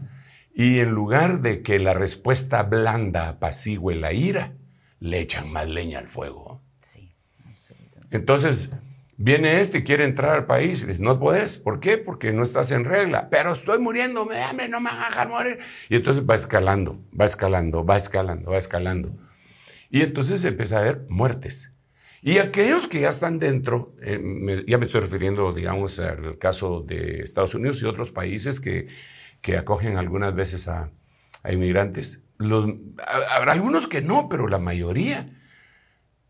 Y en lugar de que la respuesta blanda apacigüe la ira, le echan más leña al fuego. Sí, absolutamente. Entonces, viene este y quiere entrar al país. Y dice, no puedes. ¿Por qué? Porque no estás en regla. Pero estoy muriendo, me hambre, no me van a dejar morir. Y entonces va escalando, va escalando, va escalando, va escalando. Y entonces empieza a haber muertes. Y aquellos que ya están dentro, eh, ya me estoy refiriendo, digamos, al caso de Estados Unidos y otros países que, que acogen algunas veces a, a inmigrantes. Los, habrá algunos que no, pero la mayoría.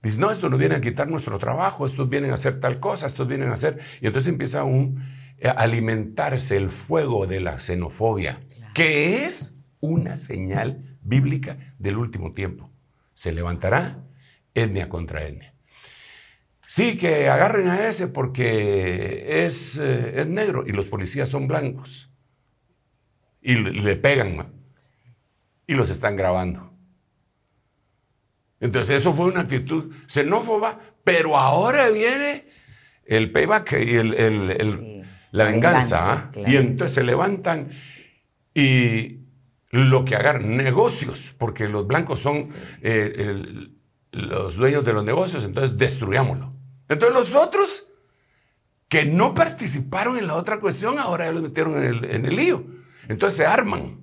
Dicen, no, estos no vienen a quitar nuestro trabajo, estos vienen a hacer tal cosa, estos vienen a hacer. Y entonces empieza un, a alimentarse el fuego de la xenofobia, que es una señal bíblica del último tiempo. Se levantará etnia contra etnia. Sí, que agarren a ese porque es, eh, es negro y los policías son blancos. Y le, pegan, y los están grabando. Entonces eso fue una actitud xenófoba, pero ahora viene el payback y el, la, venganza. ¿ah? Y entonces se levantan y lo que agarran, negocios, porque los blancos son eh, los dueños de los negocios, entonces destruyámoslo. Entonces los otros que no participaron en la otra cuestión, ahora ya los metieron en el, lío. Entonces se arman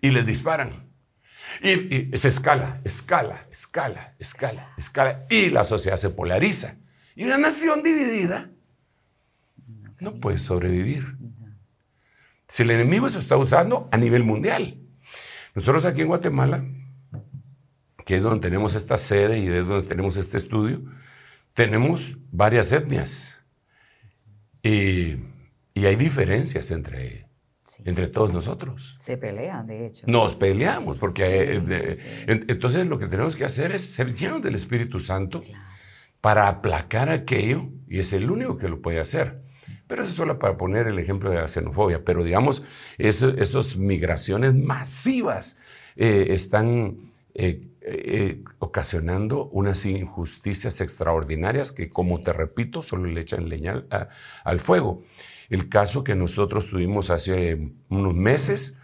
y les disparan. Y, se escala, escala, escala, escala, escala. Y la sociedad se polariza. Y una nación dividida no puede sobrevivir. Si el enemigo se está usando a nivel mundial. Nosotros aquí en Guatemala, que es donde tenemos esta sede y es donde tenemos este estudio, tenemos varias etnias y, hay diferencias entre, entre todos nosotros. Se pelean, de hecho. Nos peleamos, porque eh, entonces lo que tenemos que hacer es ser llenos del Espíritu Santo para aplacar aquello, y es el único que lo puede hacer. Pero eso es solo para poner el ejemplo de la xenofobia. Pero digamos, esas migraciones masivas eh, están eh, eh, ocasionando unas injusticias extraordinarias que, como te repito, solo le echan leña al fuego. El caso que nosotros tuvimos hace unos meses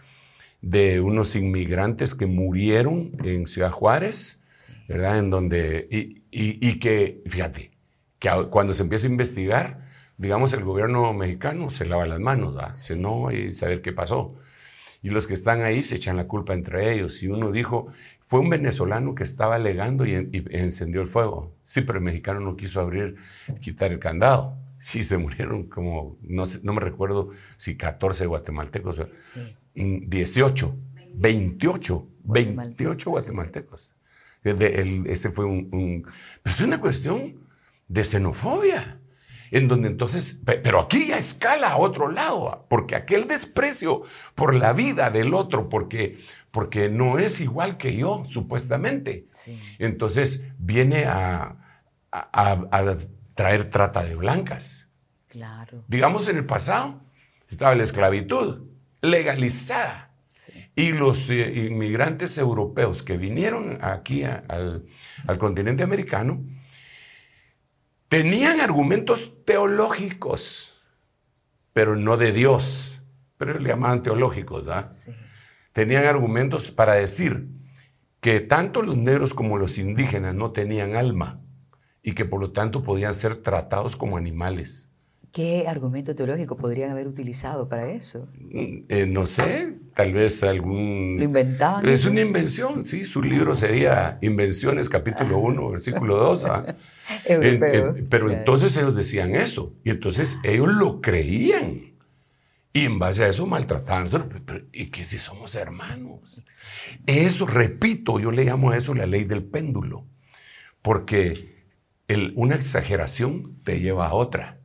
de unos inmigrantes que murieron en Ciudad Juárez, ¿verdad? En donde, y, que, fíjate, que cuando se empieza a investigar, digamos, el gobierno mexicano se lava las manos, ¿verdad? Se no, y saber qué pasó. Y los que están ahí se echan la culpa entre ellos. Y uno dijo, fue un venezolano que estaba alegando y, encendió el fuego. Sí, pero el mexicano no quiso abrir, quitar el candado. Y se murieron como, no, no me recuerdo si 14 guatemaltecos, sí. 18, 28, 28 guatemaltecos. ese fue un, Pero es una cuestión de xenofobia. En donde entonces, pero aquí ya escala a otro lado, porque aquel desprecio por la vida del otro, porque porque no es igual que yo, supuestamente. Entonces viene a, traer trata de blancas. Claro. Digamos, en el pasado estaba la esclavitud legalizada. Y los eh, inmigrantes europeos que vinieron aquí al, al continente americano tenían argumentos teológicos, pero no de Dios. Pero le llamaban teológicos, ¿verdad? Sí tenían argumentos para decir que tanto los negros como los indígenas no tenían alma y que por lo tanto podían ser tratados como animales. ¿Qué argumento teológico podrían haber utilizado para eso? Mm, eh, no sé, tal vez algún... ¿Lo inventaban? Es una invención, sí. Su libro sería Invenciones, capítulo 1, versículo 2. ¿ah? pero entonces ellos decían eso. Y entonces ellos lo creían. Y en base a eso maltrataban. ¿Y qué si somos hermanos? Eso, repito, yo le llamo a eso la ley del péndulo. Porque una exageración te lleva a otra.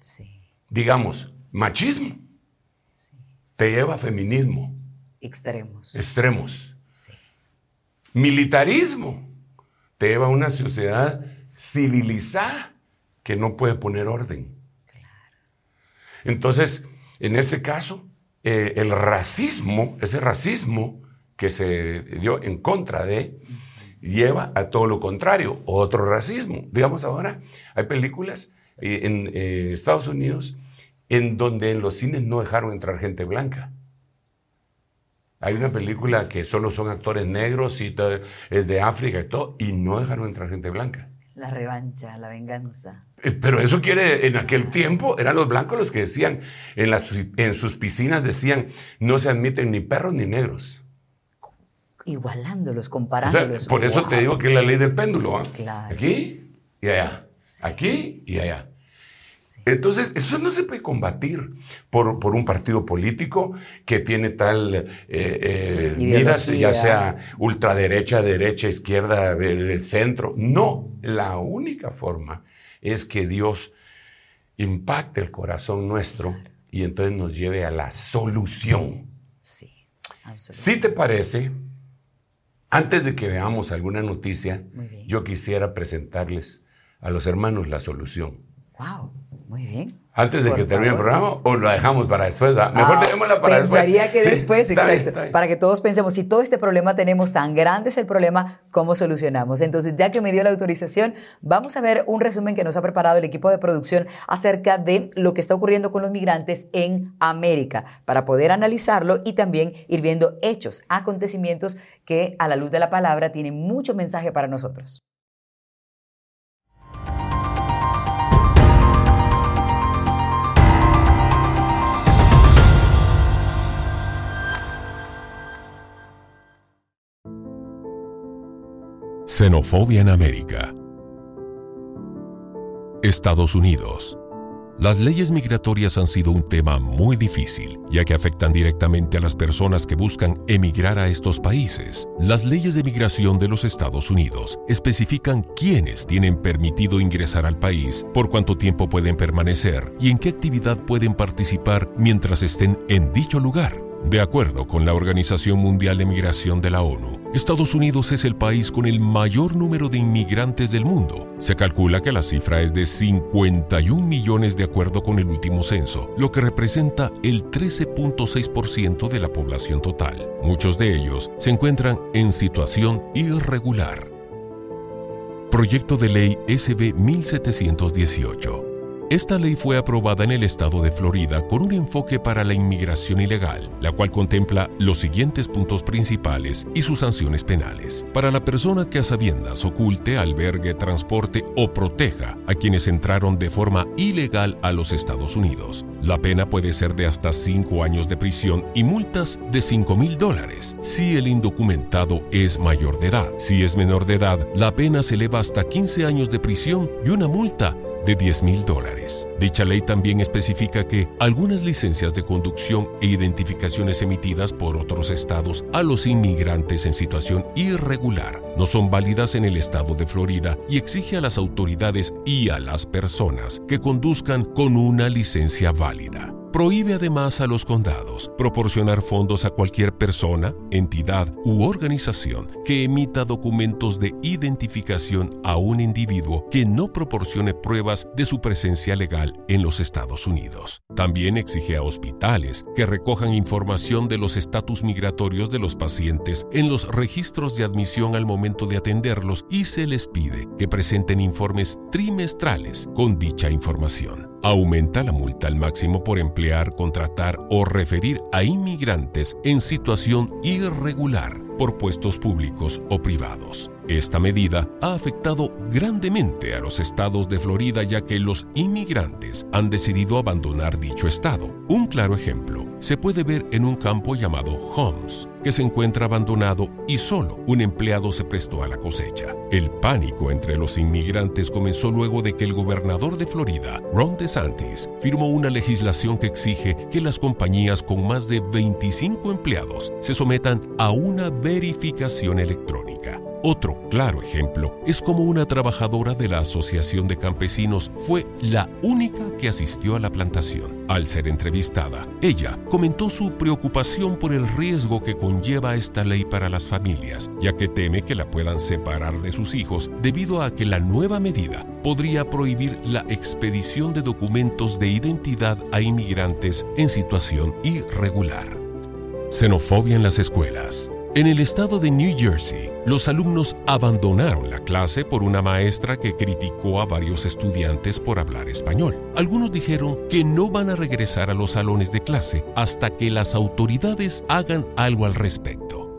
Digamos, machismo te lleva a feminismo. Extremos. Extremos. Militarismo te lleva a una sociedad civilizada que no puede poner orden. Entonces, en este caso, eh, el racismo, ese racismo que se dio en contra de, lleva a todo lo contrario, otro racismo. Digamos ahora, hay películas eh, en eh, Estados Unidos en donde en los cines no dejaron entrar gente blanca. Hay una película que solo son actores negros y es de África y todo, y no dejaron entrar gente blanca. La revancha, la venganza. Eh, pero eso quiere, en aquel tiempo eran los blancos los que decían, en, las, en sus piscinas decían, no se admiten ni perros ni negros. Igualándolos, comparándolos. por eso te digo que es la ley del péndulo. ¿ah? Aquí y allá. Aquí y allá. Entonces, eso no se puede combatir por, por un partido político que tiene tal eh, eh miras, ya sea ultraderecha, derecha, izquierda, el centro. No, la única forma es que Dios impacte el corazón nuestro y entonces nos lleve a la solución. Sí, absolutamente. Si te parece, antes de que veamos alguna noticia, yo quisiera presentarles a los hermanos la solución. Wow. Muy bien. Antes de que termine el programa o lo dejamos para después. Mejor ah, dejémosla para después. Pensaría que después, exacto. Para que todos pensemos, si todo este problema tenemos tan grande es el problema, ¿cómo solucionamos? Entonces, ya que me dio la autorización, vamos a ver un resumen que nos ha preparado el equipo de producción acerca de lo que está ocurriendo con los migrantes en América, para poder analizarlo y también ir viendo hechos, acontecimientos que a la luz de la palabra tienen mucho mensaje para nosotros. Xenofobia en América. Estados Unidos. Las leyes migratorias han sido un tema muy difícil, ya que afectan directamente a las personas que buscan emigrar a estos países. Las leyes de migración de los Estados Unidos especifican quiénes tienen permitido ingresar al país, por cuánto tiempo pueden permanecer y en qué actividad pueden participar mientras estén en dicho lugar. De acuerdo con la Organización Mundial de Migración de la ONU, Estados Unidos es el país con el mayor número de inmigrantes del mundo. Se calcula que la cifra es de 51 millones de acuerdo con el último censo, lo que representa el 13.6% de la población total. Muchos de ellos se encuentran en situación irregular. Proyecto de Ley SB 1718 esta ley fue aprobada en el estado de Florida con un enfoque para la inmigración ilegal, la cual contempla los siguientes puntos principales y sus sanciones penales. Para la persona que a sabiendas oculte, albergue, transporte o proteja a quienes entraron de forma ilegal a los Estados Unidos, la pena puede ser de hasta 5 años de prisión y multas de 5 mil dólares si el indocumentado es mayor de edad. Si es menor de edad, la pena se eleva hasta 15 años de prisión y una multa de 10 mil dólares. Dicha ley también especifica que algunas licencias de conducción e identificaciones emitidas por otros estados a los inmigrantes en situación irregular no son válidas en el estado de Florida y exige a las autoridades y a las personas que conduzcan con una licencia válida. Prohíbe además a los condados proporcionar fondos a cualquier persona, entidad u organización que emita documentos de identificación a un individuo que no proporcione pruebas de su presencia legal en los Estados Unidos. También exige a hospitales que recojan información de los estatus migratorios de los pacientes en los registros de admisión al momento de atenderlos y se les pide que presenten informes trimestrales con dicha información. Aumenta la multa al máximo por emplear, contratar o referir a inmigrantes en situación irregular por puestos públicos o privados. Esta medida ha afectado grandemente a los estados de Florida ya que los inmigrantes han decidido abandonar dicho estado. Un claro ejemplo se puede ver en un campo llamado Homs, que se encuentra abandonado y solo un empleado se prestó a la cosecha. El pánico entre los inmigrantes comenzó luego de que el gobernador de Florida, Ron DeSantis, firmó una legislación que exige que las compañías con más de 25 empleados se sometan a una verificación electrónica. Otro claro ejemplo es como una trabajadora de la Asociación de Campesinos fue la única que asistió a la plantación. Al ser entrevistada, ella comentó su preocupación por el riesgo que conlleva esta ley para las familias, ya que teme que la puedan separar de sus hijos debido a que la nueva medida podría prohibir la expedición de documentos de identidad a inmigrantes en situación irregular. Xenofobia en las escuelas. En el estado de New Jersey, los alumnos abandonaron la clase por una maestra que criticó a varios estudiantes por hablar español. Algunos dijeron que no van a regresar a los salones de clase hasta que las autoridades hagan algo al respecto.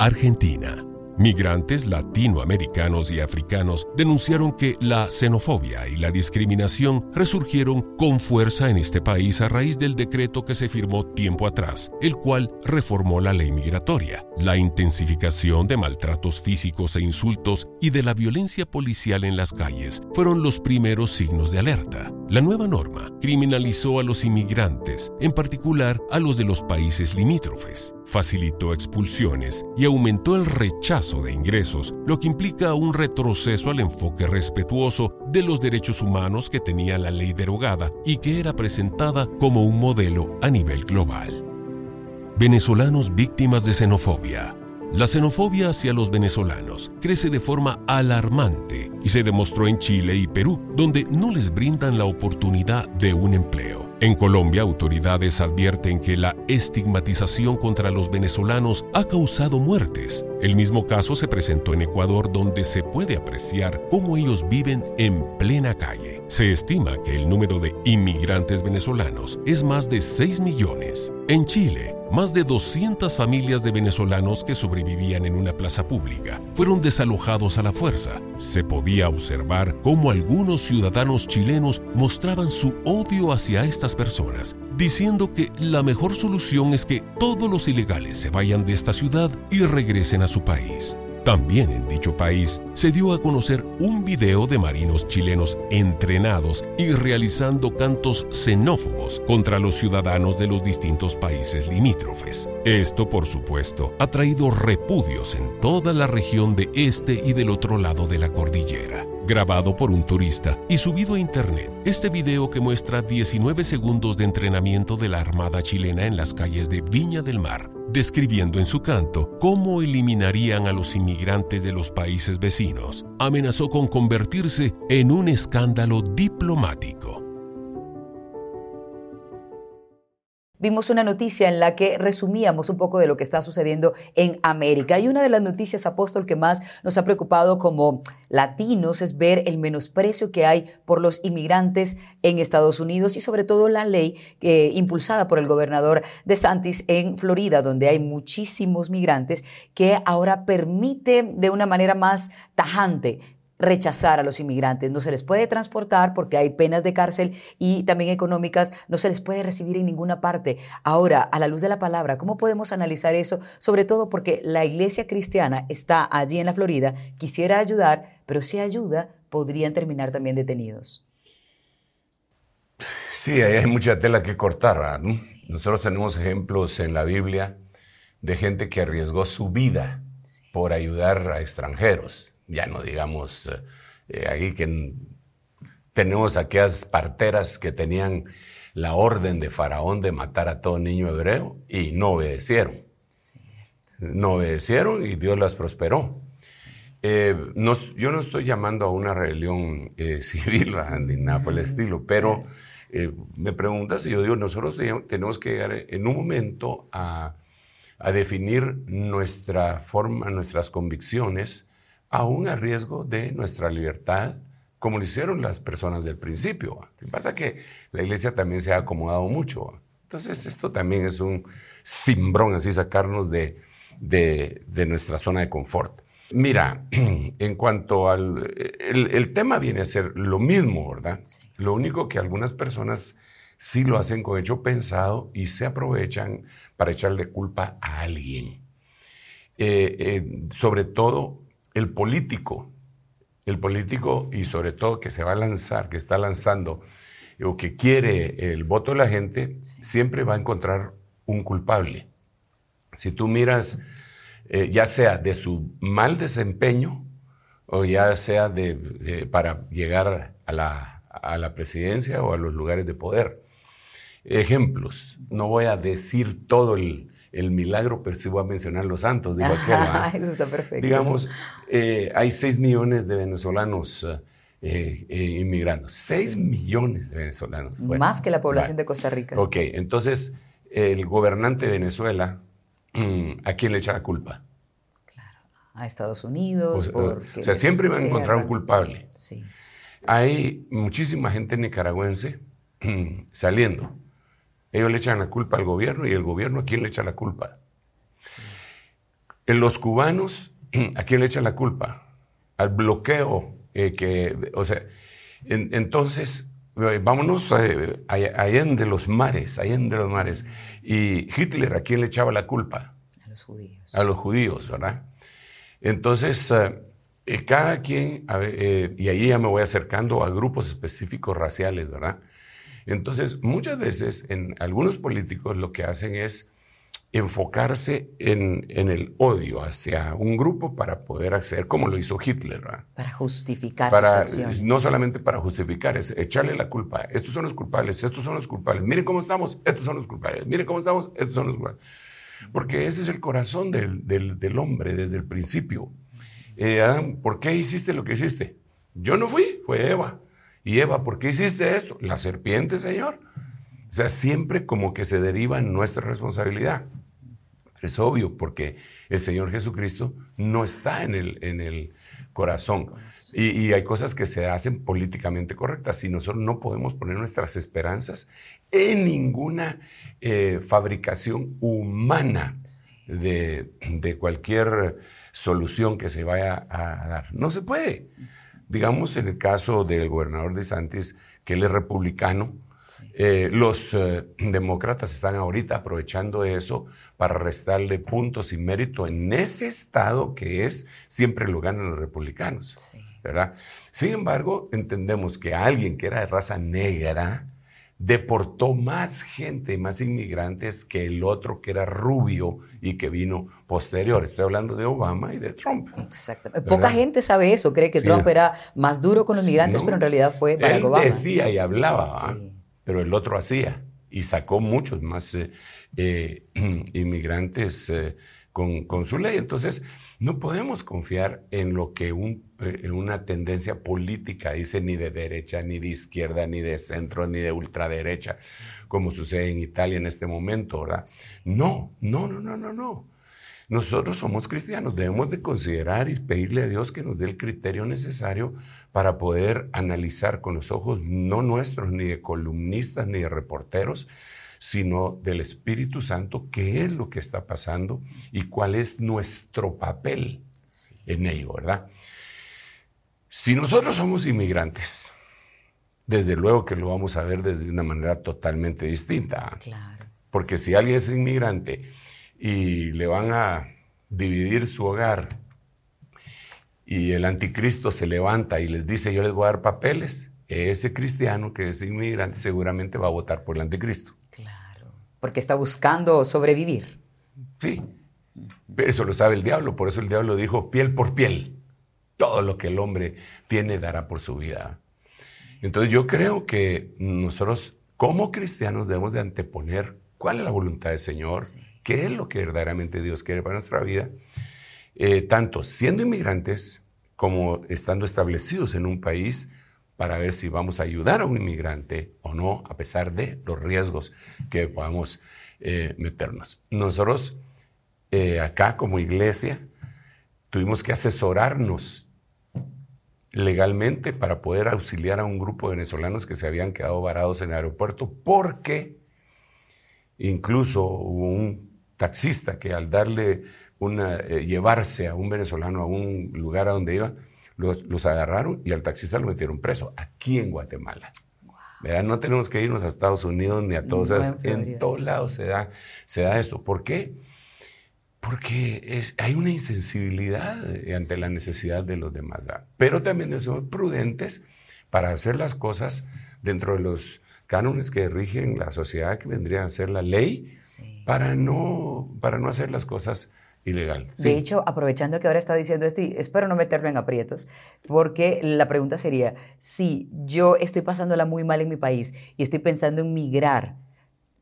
Argentina. Migrantes latinoamericanos y africanos denunciaron que la xenofobia y la discriminación resurgieron con fuerza en este país a raíz del decreto que se firmó tiempo atrás, el cual reformó la ley migratoria. La intensificación de maltratos físicos e insultos y de la violencia policial en las calles fueron los primeros signos de alerta. La nueva norma criminalizó a los inmigrantes, en particular a los de los países limítrofes facilitó expulsiones y aumentó el rechazo de ingresos, lo que implica un retroceso al enfoque respetuoso de los derechos humanos que tenía la ley derogada y que era presentada como un modelo a nivel global. Venezolanos víctimas de xenofobia. La xenofobia hacia los venezolanos crece de forma alarmante y se demostró en Chile y Perú, donde no les brindan la oportunidad de un empleo. En Colombia, autoridades advierten que la estigmatización contra los venezolanos ha causado muertes. El mismo caso se presentó en Ecuador, donde se puede apreciar cómo ellos viven en plena calle. Se estima que el número de inmigrantes venezolanos es más de 6 millones. En Chile, más de 200 familias de venezolanos que sobrevivían en una plaza pública fueron desalojados a la fuerza. Se podía observar cómo algunos ciudadanos chilenos mostraban su odio hacia estas personas, diciendo que la mejor solución es que todos los ilegales se vayan de esta ciudad y regresen a su país. También en dicho país se dio a conocer un video de marinos chilenos entrenados y realizando cantos xenófobos contra los ciudadanos de los distintos países limítrofes. Esto, por supuesto, ha traído repudios en toda la región de este y del otro lado de la cordillera grabado por un turista y subido a internet. Este video que muestra 19 segundos de entrenamiento de la Armada chilena en las calles de Viña del Mar, describiendo en su canto cómo eliminarían a los inmigrantes de los países vecinos, amenazó con convertirse en un escándalo diplomático. Vimos una noticia en la que resumíamos un poco de lo que está sucediendo en América. Y una de las noticias, apóstol, que más nos ha preocupado como latinos es ver el menosprecio que hay por los inmigrantes en Estados Unidos y sobre todo la ley eh, impulsada por el gobernador de Santis en Florida, donde hay muchísimos migrantes que ahora permite de una manera más tajante rechazar a los inmigrantes. No se les puede transportar porque hay penas de cárcel y también económicas, no se les puede recibir en ninguna parte. Ahora, a la luz de la palabra, ¿cómo podemos analizar eso? Sobre todo porque la iglesia cristiana está allí en la Florida, quisiera ayudar, pero si ayuda, podrían terminar también detenidos. Sí, hay mucha tela que cortar. Nosotros tenemos ejemplos en la Biblia de gente que arriesgó su vida por ayudar a extranjeros ya no digamos eh, eh, aquí que tenemos aquellas parteras que tenían la orden de Faraón de matar a todo niño hebreo y no obedecieron. No obedecieron y Dios las prosperó. Eh, yo no estoy llamando a una rebelión civil ni nada por el estilo, pero me preguntas y yo digo, nosotros tenemos que llegar en un momento a, a definir nuestra forma, nuestras convicciones aún a riesgo de nuestra libertad, como lo hicieron las personas del principio. Lo que pasa es que la iglesia también se ha acomodado mucho. Entonces, esto también es un cimbrón, así sacarnos de, de, nuestra zona de confort. Mira, en cuanto al... El, tema viene a ser lo mismo, ¿verdad? Lo único que algunas personas sí lo hacen con hecho pensado y se aprovechan para echarle culpa a alguien. Eh, eh, sobre todo el político, el político y sobre todo que se va a lanzar, que está lanzando o que quiere el voto de la gente, siempre va a encontrar un culpable. Si tú miras, eh, ya sea de su mal desempeño o ya sea de, para llegar a la, a la presidencia o a los lugares de poder. Ejemplos, no voy a decir todo el, el milagro, pero sí voy a mencionar los santos, digo Eso está perfecto. Digamos, eh, hay 6 millones de venezolanos eh, eh, inmigrando. 6 millones de venezolanos. Más que la población de Costa Rica. Ok, entonces el gobernante de Venezuela mm, ¿a quién le echa la culpa? A Estados Unidos. O, porque o sea, siempre van a encontrar un culpable. Sí. Hay muchísima gente nicaragüense saliendo. Ellos le echan la culpa al gobierno y el gobierno a quién le echa la culpa. En los cubanos, ¿a quién le echa la culpa? Al bloqueo eh, que, o sea, en- entonces eh, vámonos eh, allá allende los mares, allende los mares. Y Hitler, ¿a quién le echaba la culpa? A los judíos. a los judíos, ¿verdad? Entonces, eh, eh, cada quien, y ahí ya me voy acercando a grupos específicos raciales, ¿verdad? Entonces, muchas veces en algunos políticos lo que hacen es enfocarse en, en el odio hacia un grupo para poder hacer como lo hizo Hitler, ¿verdad? Para justificar Para, sus acciones. no solamente para justificar, es echarle la culpa. Estos son los culpables, estos son los culpables. Miren cómo estamos, estos son los culpables. Miren cómo estamos, estos son los culpables. Porque ese es el corazón del, del- del hombre desde el principio. Eh, ¿por qué hiciste lo que hiciste? Yo no fui, fue Eva. Y Eva, ¿por qué hiciste esto? La serpiente, Señor. O sea, siempre como que se deriva en nuestra responsabilidad. Es obvio, porque el Señor Jesucristo no está en el, en el corazón. Y, y hay cosas que se hacen políticamente correctas y nosotros no podemos poner nuestras esperanzas en ninguna eh, fabricación humana de, de cualquier solución que se vaya a dar. No se puede. Digamos, en el caso del gobernador de Santis, que él es republicano, eh, los eh, demócratas están ahorita aprovechando eso para restarle puntos y mérito en ese estado que es, siempre lo ganan los republicanos, Sí. ¿verdad? Sin embargo, entendemos que alguien que era de raza negra deportó más gente, más inmigrantes que el otro que era rubio y que vino posterior. Estoy hablando de Obama y de Trump. Exacto. Poca gente sabe eso, cree que Sí. Trump era más duro con los migrantes, No. pero en realidad fue Barack Él Obama. decía y hablaba. Sí. pero el otro hacía y sacó muchos más eh, eh, inmigrantes eh, con, con su ley. Entonces, no podemos confiar en lo que un, eh, una tendencia política dice ni de derecha, ni de izquierda, ni de centro, ni de ultraderecha, como sucede en Italia en este momento, ¿verdad? No, no, no, no, no, no. Nosotros somos cristianos, debemos de considerar y pedirle a Dios que nos dé el criterio necesario para poder analizar con los ojos no nuestros, ni de columnistas, ni de reporteros, sino del Espíritu Santo, qué es lo que está pasando y cuál es nuestro papel en ello, ¿verdad? Si nosotros somos inmigrantes, desde luego que lo vamos a ver desde una manera totalmente distinta. Claro. Porque si alguien es inmigrante y le van a dividir su hogar y el anticristo se levanta y les dice yo les voy a dar papeles, ese cristiano que es inmigrante seguramente va a votar por el anticristo. Claro. Porque está buscando sobrevivir. Sí, pero eso lo sabe el diablo, por eso el diablo dijo piel por piel. Todo lo que el hombre tiene dará por su vida. Entonces yo creo que nosotros como cristianos debemos de anteponer cuál es la voluntad del Señor, qué es lo que verdaderamente Dios quiere para nuestra vida, eh, tanto siendo inmigrantes como estando establecidos en un país para ver si vamos a ayudar a un inmigrante o no, a pesar de los riesgos que podamos eh, meternos. Nosotros eh, acá como iglesia tuvimos que asesorarnos legalmente para poder auxiliar a un grupo de venezolanos que se habían quedado varados en el aeropuerto porque incluso hubo un taxista que al darle una, eh, llevarse a un venezolano a un lugar a donde iba, los, los agarraron y al taxista lo metieron preso aquí en Guatemala. No tenemos que irnos a Estados Unidos ni a todos No, en todos lados se da, se da esto. ¿Por qué? Porque es- hay una insensibilidad eh, ante la necesidad de los demás. ¿verdad? Pero también somos prudentes para hacer las cosas dentro de los cánones que rigen la sociedad, que vendría a ser la ley, Sí. para no, para no hacer las cosas ilegal. De hecho, aprovechando que ahora está diciendo esto, y espero no meterlo en aprietos, porque la pregunta sería, si yo estoy pasándola muy mal en mi país y estoy pensando en migrar,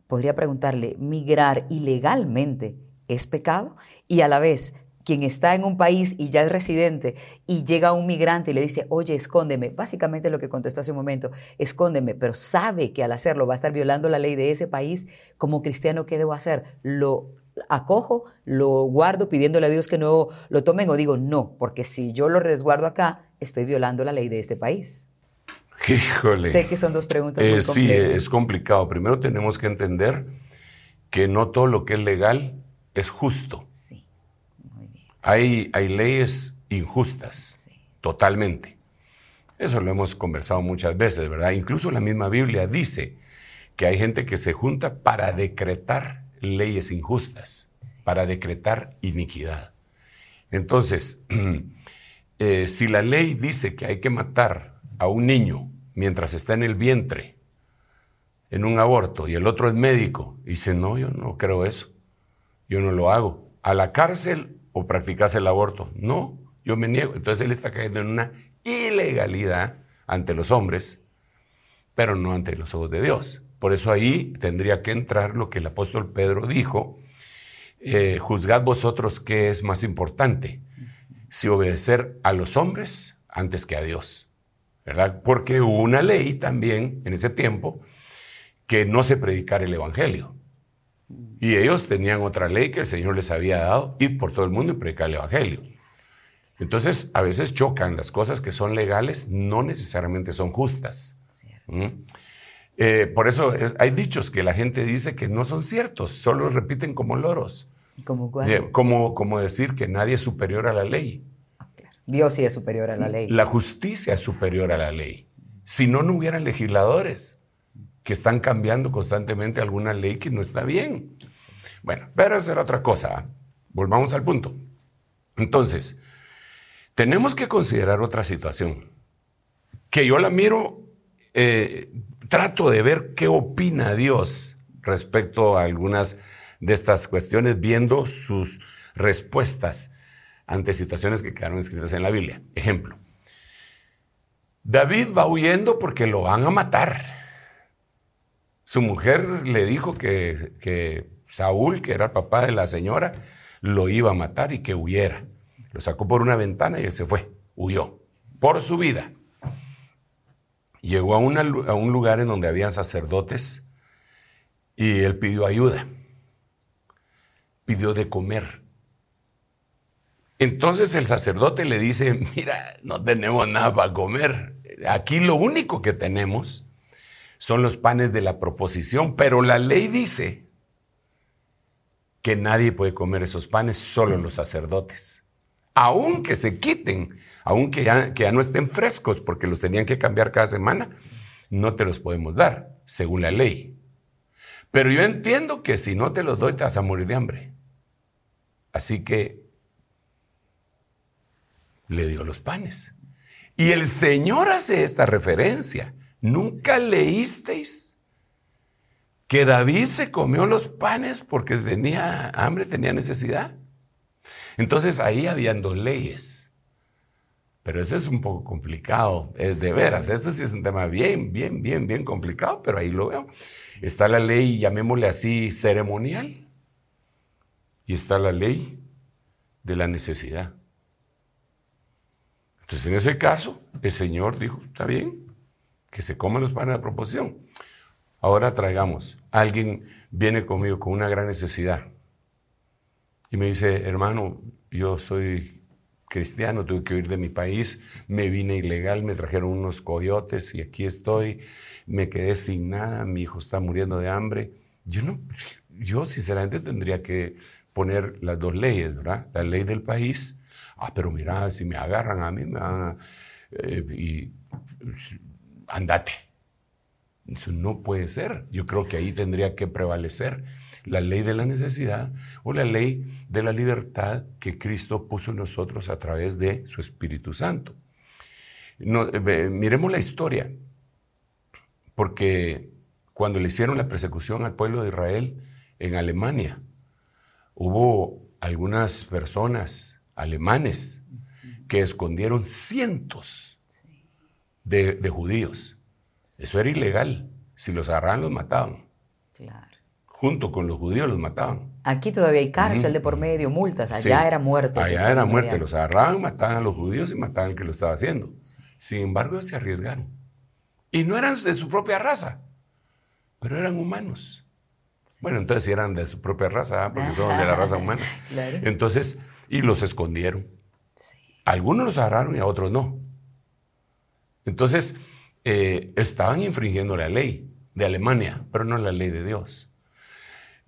podría preguntarle, ¿migrar ilegalmente es pecado? Y a la vez, quien está en un país y ya es residente y llega un migrante y le dice, oye, escóndeme, básicamente lo que contestó hace un momento, escóndeme, pero sabe que al hacerlo va a estar violando la ley de ese país, como cristiano, ¿qué debo hacer? ¿Lo acojo, lo guardo pidiéndole a Dios que no lo tomen o digo no, porque si yo lo resguardo acá, estoy violando la ley de este país. Híjole. Sé que son dos preguntas Eh, muy sí, es complicado. Primero tenemos que entender que no todo lo que es legal es justo. Sí, muy bien. Hay, hay leyes injustas, Sí. totalmente. Eso lo hemos conversado muchas veces, ¿verdad? Incluso la misma Biblia dice que hay gente que se junta para decretar leyes injustas, para decretar iniquidad. Entonces, eh, si la ley dice que hay que matar a un niño mientras está en el vientre, en un aborto, y el otro es médico, y dice, no, yo no creo eso, yo no lo hago. ¿A la cárcel o practicas el aborto? No, yo me niego. Entonces él está cayendo en una ilegalidad ante los hombres, pero no ante los ojos de Dios. Por eso ahí tendría que entrar lo que el apóstol Pedro dijo, eh, juzgad vosotros qué es más importante, si obedecer a los hombres antes que a Dios, ¿verdad? Porque hubo una ley también en ese tiempo que no se predicara el Evangelio. Y ellos tenían otra ley que el Señor les había dado, ir por todo el mundo y predicar el Evangelio. Entonces, a veces chocan las cosas que son legales, no necesariamente son justas. ¿Mm? Eh, por eso es- hay dichos que la gente dice que no son ciertos, solo los repiten como loros. ¿Como cuál? Como, como decir que nadie es superior a la ley. Ah, claro. Dios sí es superior a la ley. La justicia es superior a la ley. Si no, no hubieran legisladores que están cambiando constantemente alguna ley que no está bien. Bueno, pero esa era otra cosa. ¿ah? Volvamos al punto. Entonces, tenemos que considerar otra situación, que yo la miro, eh, trato de ver qué opina Dios respecto a algunas de estas cuestiones, viendo sus respuestas ante situaciones que quedaron escritas en la Biblia. Ejemplo, David va huyendo porque lo van a matar. Su mujer le dijo que, Saúl, que era el papá de la señora, lo iba a matar y que huyera. Lo sacó por una ventana y él se fue, huyó, por su vida. Llegó a, un lugar en donde había sacerdotes y él pidió ayuda, pidió de comer. Entonces el sacerdote le dice, mira, no tenemos nada para comer. Aquí lo único que tenemos son los panes de la proposición, pero la ley dice que nadie puede comer esos panes, solo los sacerdotes. Aunque se quiten, aunque ya, que ya no estén frescos, porque los tenían que cambiar cada semana, no te los podemos dar, según la ley. Pero yo entiendo que si no te los doy, te vas a morir de hambre. Así que le dio los panes. Y el Señor hace esta referencia. ¿Nunca leísteis que David se comió los panes porque tenía hambre, tenía necesidad? Entonces ahí habían dos leyes. Pero eso es un poco complicado, es de veras. Este sí es un tema bien, bien, bien, bien complicado, pero ahí lo veo. Está la ley, llamémosle así, ceremonial. Y está la ley de la necesidad. Entonces, en ese caso, el Señor dijo, está bien, que se coman los panes de proposición. Ahora traigamos, alguien viene conmigo con una gran necesidad y me dice, hermano, yo soy cristiano, tuve que huir de mi país, me vine ilegal, me trajeron unos coyotes y aquí estoy, me quedé sin nada, mi hijo está muriendo de hambre. Yo no, yo sinceramente tendría que poner las dos leyes, ¿verdad? La ley del país, ah, pero mira, si me agarran a mí, me van a, eh, y andate. Eso no puede ser. Yo creo que ahí tendría que prevalecer la ley de la necesidad o la ley de la libertad que Cristo puso en nosotros a través de su Espíritu Santo. No, eh, miremos la historia, porque cuando le hicieron la persecución al pueblo de Israel en Alemania, hubo algunas personas alemanes que escondieron cientos de, de judíos. Eso era ilegal. Si los agarraban, los mataban. Claro. Junto con los judíos los mataban. Aquí todavía hay cárcel de por medio, multas. Allá Sí. era muerte. Allá era muerte. Los agarraban, mataban a los judíos y mataban al que lo estaba haciendo. Sin embargo, ellos se arriesgaron. Y no eran de su propia raza, pero eran humanos. Bueno, entonces eran de su propia raza, ¿ah? porque son de la raza humana. Claro. Entonces, y los escondieron. Algunos los agarraron y a otros no. Entonces, eh, estaban infringiendo la ley de Alemania, pero no la ley de Dios.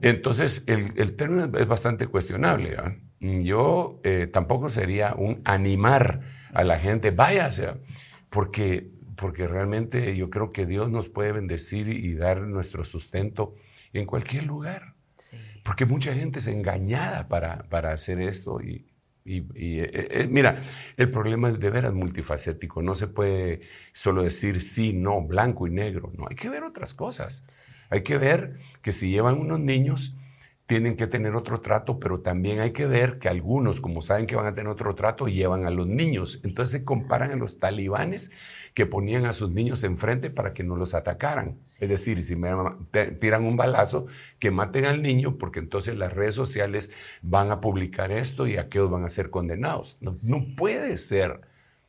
Entonces, el, término es bastante cuestionable. ¿ah? Yo eh, tampoco sería un animar a la gente, váyase, porque, porque realmente yo creo que Dios nos puede bendecir y dar nuestro sustento en cualquier lugar. Porque mucha gente es engañada para, para hacer esto y, y, eh, eh, mira, el problema es de veras multifacético. No se puede solo decir sí, no, blanco y negro. No, hay que ver otras cosas. Hay que ver que si llevan unos niños, tienen que tener otro trato, pero también hay que ver que algunos, como saben que van a tener otro trato, llevan a los niños. Entonces se comparan a los talibanes que ponían a sus niños enfrente para que no los atacaran. Es decir, si me tiran un balazo, que maten al niño, porque entonces las redes sociales van a publicar esto y aquellos van a ser condenados. no puede ser,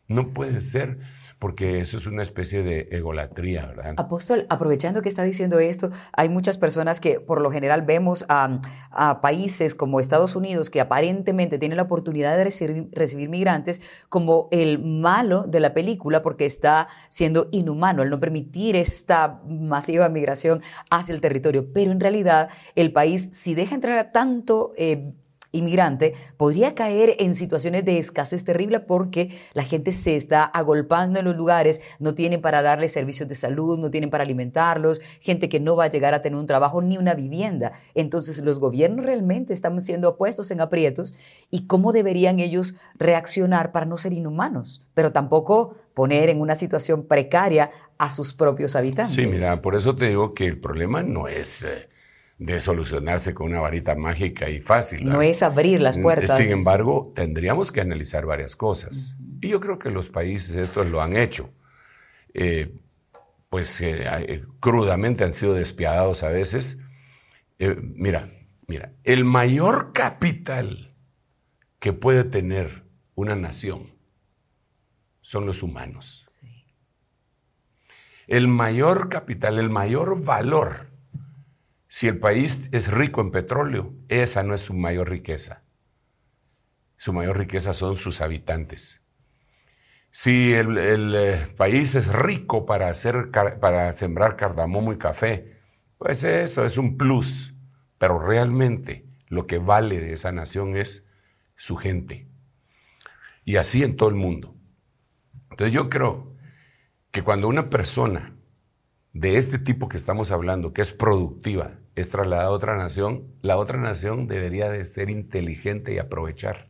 no puede ser porque eso es una especie de egolatría, ¿verdad? Apóstol, aprovechando que está diciendo esto, hay muchas personas que por lo general vemos a, países como Estados Unidos que aparentemente tienen la oportunidad de recibir, migrantes como el malo de la película porque está siendo inhumano al no permitir esta masiva migración hacia el territorio. Pero en realidad el país, si deja entrar a tanto... Eh, inmigrante podría caer en situaciones de escasez terrible porque la gente se está agolpando en los lugares, no tienen para darles servicios de salud, no tienen para alimentarlos, gente que no va a llegar a tener un trabajo ni una vivienda. Entonces los gobiernos realmente están siendo puestos en aprietos y cómo deberían ellos reaccionar para no ser inhumanos, pero tampoco poner en una situación precaria a sus propios habitantes. Sí, mira, por eso te digo que el problema no es... Eh, de solucionarse con una varita mágica y fácil. No es abrir las puertas. Sin embargo, tendríamos que analizar varias cosas. Y yo creo que los países estos lo han hecho. Eh, pues eh, eh, crudamente han sido despiadados a veces. mira, mira, el mayor capital que puede tener una nación son los humanos. El mayor capital, el mayor valor si el país es rico en petróleo, esa no es su mayor riqueza. Su mayor riqueza son sus habitantes. Si el, eh, país es rico para, hacer, para sembrar cardamomo y café, pues eso es un plus. Pero realmente lo que vale de esa nación es su gente. Y así en todo el mundo. Entonces yo creo que cuando una persona de este tipo que estamos hablando, que es productiva, es trasladada a otra nación, la otra nación debería de ser inteligente y aprovechar.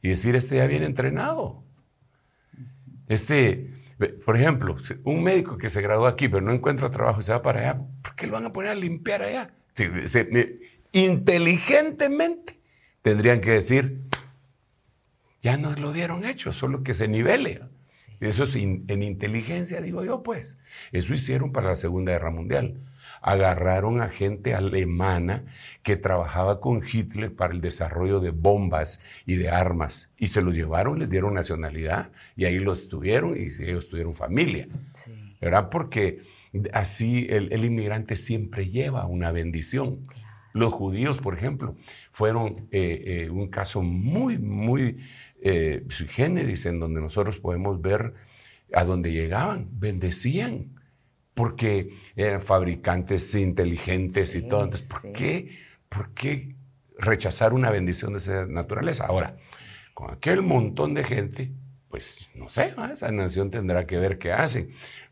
Y decir, este ya viene entrenado. Este, por ejemplo, un médico que se graduó aquí pero no encuentra trabajo y se va para allá, ¿por qué lo van a poner a limpiar allá? inteligentemente tendrían que decir, ya nos lo dieron hecho, solo que se nivele. Eso es en inteligencia, digo yo, pues. Eso hicieron para la Segunda Guerra Mundial. Agarraron a gente alemana que trabajaba con Hitler para el desarrollo de bombas y de armas. Y se los llevaron, les dieron nacionalidad y ahí los tuvieron y ellos tuvieron familia. ¿Verdad? Porque así el, inmigrante siempre lleva una bendición. Los judíos, por ejemplo, fueron eh, eh, un caso muy, muy eh, sui generis, en donde nosotros podemos ver a dónde llegaban, bendecían, porque eran fabricantes inteligentes y todo. Entonces, ¿por, qué, ¿por qué rechazar una bendición de esa naturaleza? Ahora, con aquel montón de gente, pues no sé, esa nación tendrá que ver qué hace,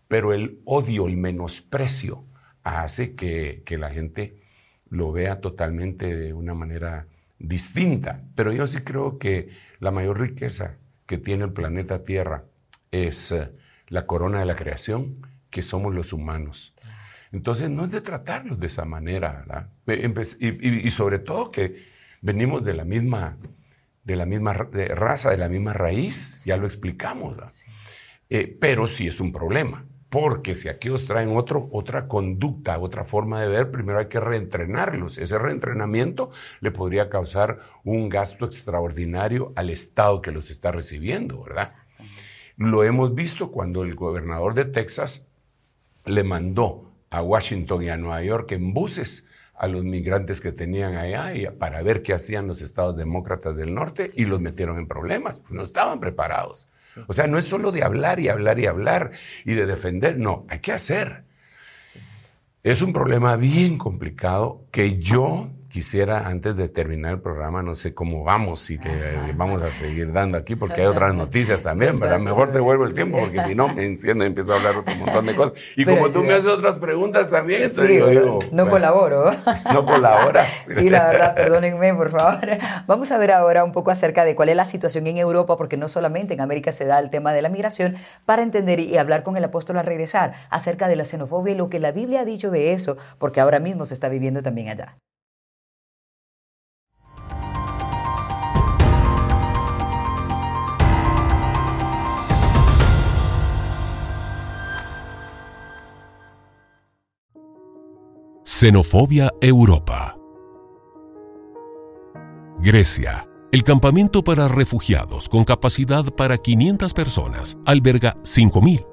pero el odio, el menosprecio hace que, que la gente lo vea totalmente de una manera distinta. Pero yo sí creo que la mayor riqueza que tiene el planeta Tierra es eh, la corona de la creación, que somos los humanos. Entonces no es de tratarlos de esa manera, ¿verdad? Y, sobre todo que venimos de la misma, de la misma raza, de la misma raíz, ya lo explicamos, eh, pero sí es un problema. Porque si aquí os traen otro, otra conducta, otra forma de ver, primero hay que reentrenarlos. Ese reentrenamiento le podría causar un gasto extraordinario al Estado que los está recibiendo, ¿verdad? Lo hemos visto cuando el gobernador de Texas le mandó a Washington y a Nueva York en buses a los migrantes que tenían allá y para ver qué hacían los estados demócratas del norte y los metieron en problemas, pues no estaban preparados. O sea, no es solo de hablar y hablar y hablar y de defender, no, hay que hacer. Es un problema bien complicado que yo quisiera, antes de terminar el programa, no sé cómo vamos, si te vamos a seguir dando aquí, porque hay otras noticias también, ¿verdad? Mejor te vuelvo el tiempo, porque si no me enciendo y empiezo a hablar otro montón de cosas. Y como tú me haces otras preguntas también, entonces yo digo... No colaboro. No colabora. Sí, la verdad, perdónenme, por favor. Vamos a ver ahora un poco acerca de cuál es la situación en Europa, porque no solamente en América se da el tema de la migración, para entender y hablar con el apóstol al regresar acerca de la xenofobia y lo que la Biblia ha dicho de eso, porque ahora mismo se está viviendo también allá. Xenofobia Europa. Grecia. El campamento para refugiados con capacidad para 500 personas alberga 5.000.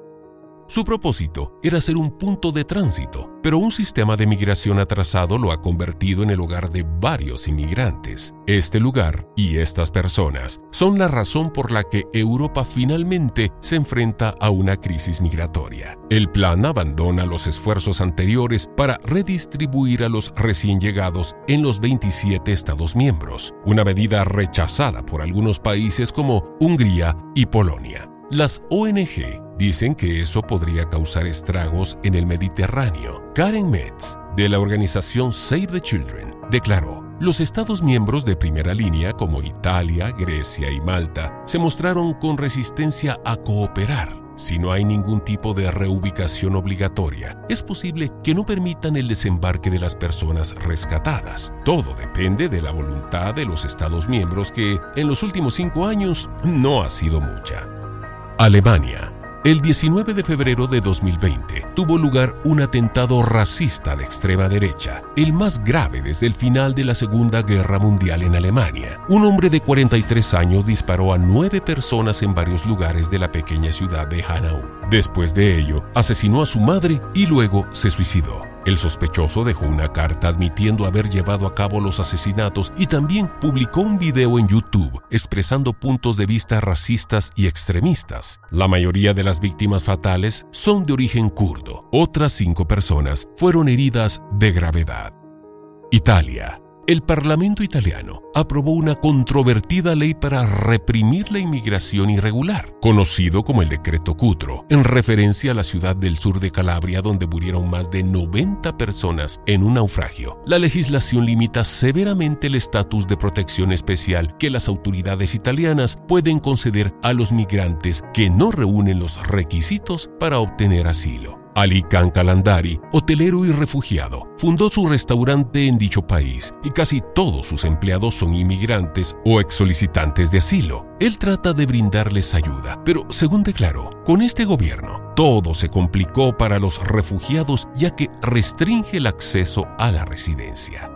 Su propósito era ser un punto de tránsito, pero un sistema de migración atrasado lo ha convertido en el hogar de varios inmigrantes. Este lugar y estas personas son la razón por la que Europa finalmente se enfrenta a una crisis migratoria. El plan abandona los esfuerzos anteriores para redistribuir a los recién llegados en los 27 Estados miembros, una medida rechazada por algunos países como Hungría y Polonia. Las ONG dicen que eso podría causar estragos en el Mediterráneo. Karen Metz, de la organización Save the Children, declaró, los Estados miembros de primera línea como Italia, Grecia y Malta se mostraron con resistencia a cooperar. Si no hay ningún tipo de reubicación obligatoria, es posible que no permitan el desembarque de las personas rescatadas. Todo depende de la voluntad de los Estados miembros que, en los últimos cinco años, no ha sido mucha. Alemania. El 19 de febrero de 2020 tuvo lugar un atentado racista de extrema derecha, el más grave desde el final de la Segunda Guerra Mundial en Alemania. Un hombre de 43 años disparó a nueve personas en varios lugares de la pequeña ciudad de Hanau. Después de ello, asesinó a su madre y luego se suicidó. El sospechoso dejó una carta admitiendo haber llevado a cabo los asesinatos y también publicó un video en YouTube expresando puntos de vista racistas y extremistas. La mayoría de las víctimas fatales son de origen kurdo. Otras cinco personas fueron heridas de gravedad. Italia el Parlamento italiano aprobó una controvertida ley para reprimir la inmigración irregular, conocido como el Decreto Cutro, en referencia a la ciudad del sur de Calabria donde murieron más de 90 personas en un naufragio. La legislación limita severamente el estatus de protección especial que las autoridades italianas pueden conceder a los migrantes que no reúnen los requisitos para obtener asilo. Ali Khan Kalandari, hotelero y refugiado, fundó su restaurante en dicho país y casi todos sus empleados son inmigrantes o ex solicitantes de asilo. Él trata de brindarles ayuda, pero según declaró, con este gobierno todo se complicó para los refugiados ya que restringe el acceso a la residencia.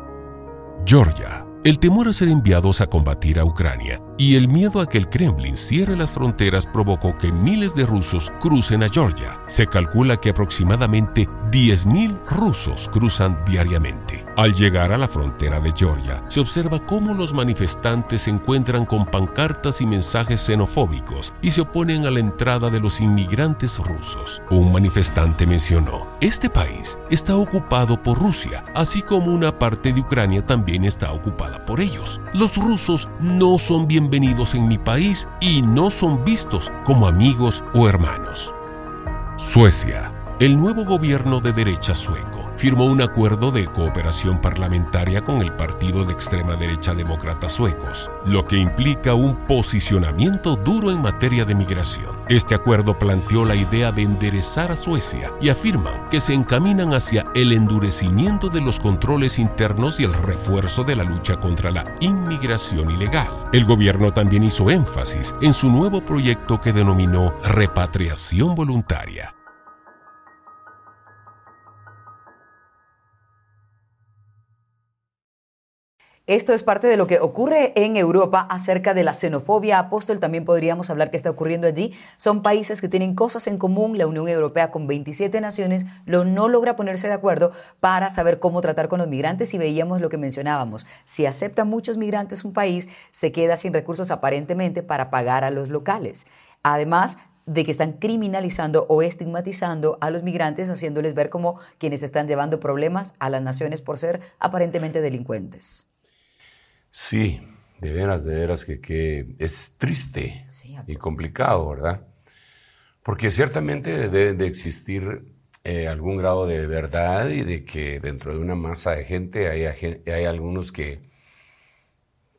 Georgia el temor a ser enviados a combatir a Ucrania y el miedo a que el Kremlin cierre las fronteras provocó que miles de rusos crucen a Georgia. Se calcula que aproximadamente 10.000 rusos cruzan diariamente. Al llegar a la frontera de Georgia, se observa cómo los manifestantes se encuentran con pancartas y mensajes xenofóbicos y se oponen a la entrada de los inmigrantes rusos. Un manifestante mencionó, este país está ocupado por Rusia, así como una parte de Ucrania también está ocupada por ellos. Los rusos no son bienvenidos en mi país y no son vistos como amigos o hermanos. Suecia. El nuevo gobierno de derecha sueco firmó un acuerdo de cooperación parlamentaria con el partido de extrema derecha demócrata suecos, lo que implica un posicionamiento duro en materia de migración. Este acuerdo planteó la idea de enderezar a Suecia y afirman que se encaminan hacia el endurecimiento de los controles internos y el refuerzo de la lucha contra la inmigración ilegal. El gobierno también hizo énfasis en su nuevo proyecto que denominó repatriación voluntaria Esto es parte de lo que ocurre en Europa acerca de la xenofobia. Apóstol, también podríamos hablar que está ocurriendo allí. Son países que tienen cosas en común. La Unión Europea con 27 naciones lo, no logra ponerse de acuerdo para saber cómo tratar con los migrantes y veíamos lo que mencionábamos. Si acepta muchos migrantes un país, se queda sin recursos aparentemente para pagar a los locales. Además, de que están criminalizando o estigmatizando a los migrantes, haciéndoles ver como quienes están llevando problemas a las naciones por ser aparentemente delincuentes. Sí, de veras, de veras que, es triste y complicado, ¿verdad? Porque ciertamente debe de existir eh, algún grado de verdad y de que dentro de una masa de gente hay, hay algunos que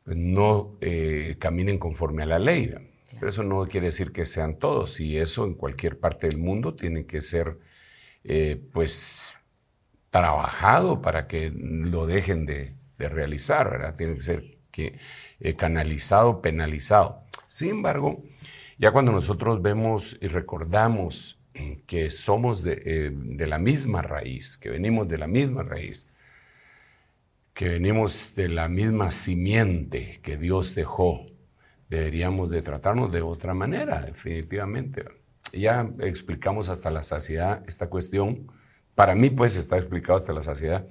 no eh, caminen conforme a la ley. Pero eso no quiere decir que sean todos y eso en cualquier parte del mundo tiene que ser eh, pues trabajado para que lo dejen de, de realizar, ¿verdad? Tiene que ser que, eh, canalizado, penalizado. Sin embargo, ya cuando nosotros vemos y recordamos que somos eh, de, la misma raíz, que venimos de la misma raíz, que venimos de la misma simiente que Dios dejó, deberíamos de tratarnos de otra manera, definitivamente. Ya explicamos hasta la saciedad esta cuestión. Para mí, pues, está explicado hasta la saciedad.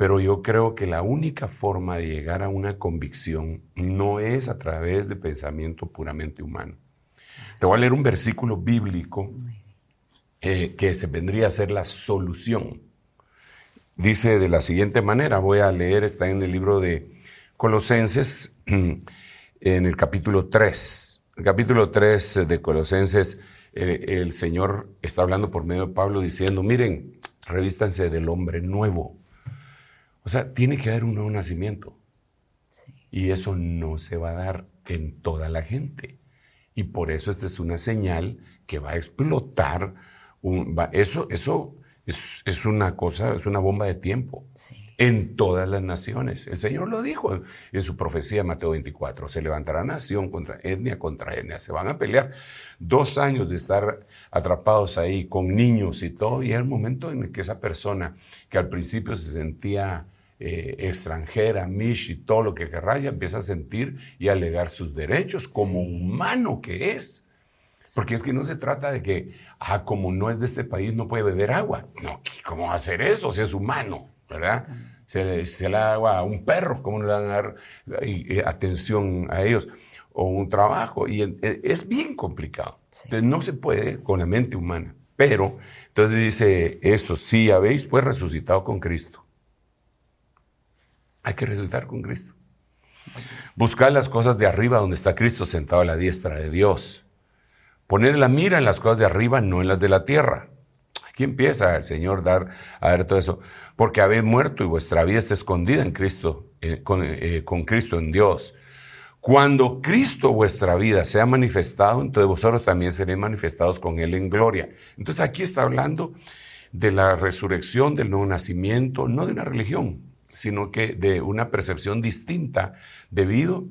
Pero yo creo que la única forma de llegar a una convicción no es a través de pensamiento puramente humano. Te voy a leer un versículo bíblico eh, que se vendría a ser la solución. Dice de la siguiente manera, voy a leer, está en el libro de Colosenses, en el capítulo 3. El capítulo 3 de Colosenses, eh, el Señor está hablando por medio de Pablo diciendo, miren, revístanse del hombre nuevo o sea, tiene que haber un nuevo nacimiento. Y eso no se va a dar en toda la gente. Y por eso esta es una señal que va a explotar. eso eso es, una cosa, es una bomba de tiempo. En todas las naciones. El Señor lo dijo en su profecía Mateo 24. Se levantará nación contra etnia contra etnia. Se van a pelear dos años de estar atrapados ahí con niños y todo. Y es el momento en el que esa persona que al principio se sentía eh, extranjera, Mish y todo lo que raya, empieza a sentir y a alegar sus derechos como humano que es. Porque es que no se trata de que, ah, como no es de este país, no puede beber agua. No, ¿cómo va a hacer eso si es humano? ¿Verdad? Se le, se le da agua a un perro, ¿cómo le van a dar atención a ellos? O un trabajo. Y es bien complicado. Entonces no se puede con la mente humana. Pero, entonces dice esto, si habéis pues resucitado con Cristo. Hay que resucitar con Cristo. Buscar las cosas de arriba donde está Cristo sentado a la diestra de Dios. Poner la mira en las cosas de arriba, no en las de la tierra. Aquí empieza el Señor dar, a ver todo eso. Porque habéis muerto y vuestra vida está escondida en Cristo, eh, eh, con, Cristo en Dios. Cuando Cristo vuestra vida sea manifestado, entonces vosotros también seréis manifestados con Él en gloria. Entonces aquí está hablando de la resurrección, del nuevo nacimiento, no de una religión, sino que de una percepción distinta debido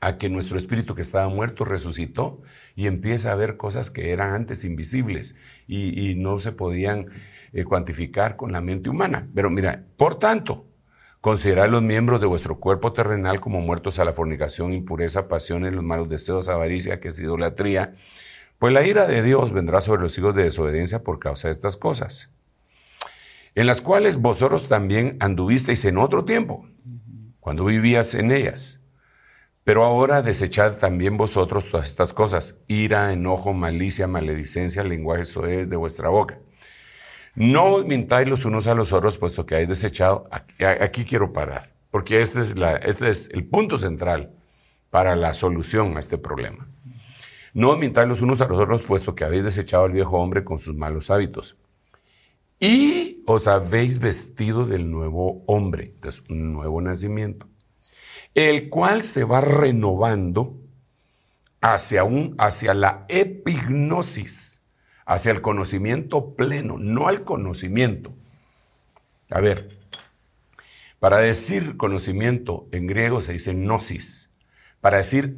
a que nuestro espíritu que estaba muerto resucitó y empieza a ver cosas que eran antes invisibles y, no se podían eh, cuantificar con la mente humana. Pero mira, por tanto, considerad los miembros de vuestro cuerpo terrenal como muertos a la fornicación, impureza, pasiones, los malos deseos, avaricia, que es idolatría, pues la ira de Dios vendrá sobre los hijos de desobediencia por causa de estas cosas en las cuales vosotros también anduvisteis en otro tiempo, cuando vivías en ellas. Pero ahora desechad también vosotros todas estas cosas, ira, enojo, malicia, maledicencia, lenguaje soez de vuestra boca. No mintáis los unos a los otros, puesto que habéis desechado. Aquí, quiero parar, porque este es, este es el punto central para la solución a este problema. No mintáis los unos a los otros, puesto que habéis desechado al viejo hombre con sus malos hábitos y os habéis vestido del nuevo hombre, entonces un nuevo nacimiento, el cual se va renovando hacia, un, hacia la epignosis, hacia el conocimiento pleno, no al conocimiento. A ver, para decir conocimiento en griego se dice gnosis. Para decir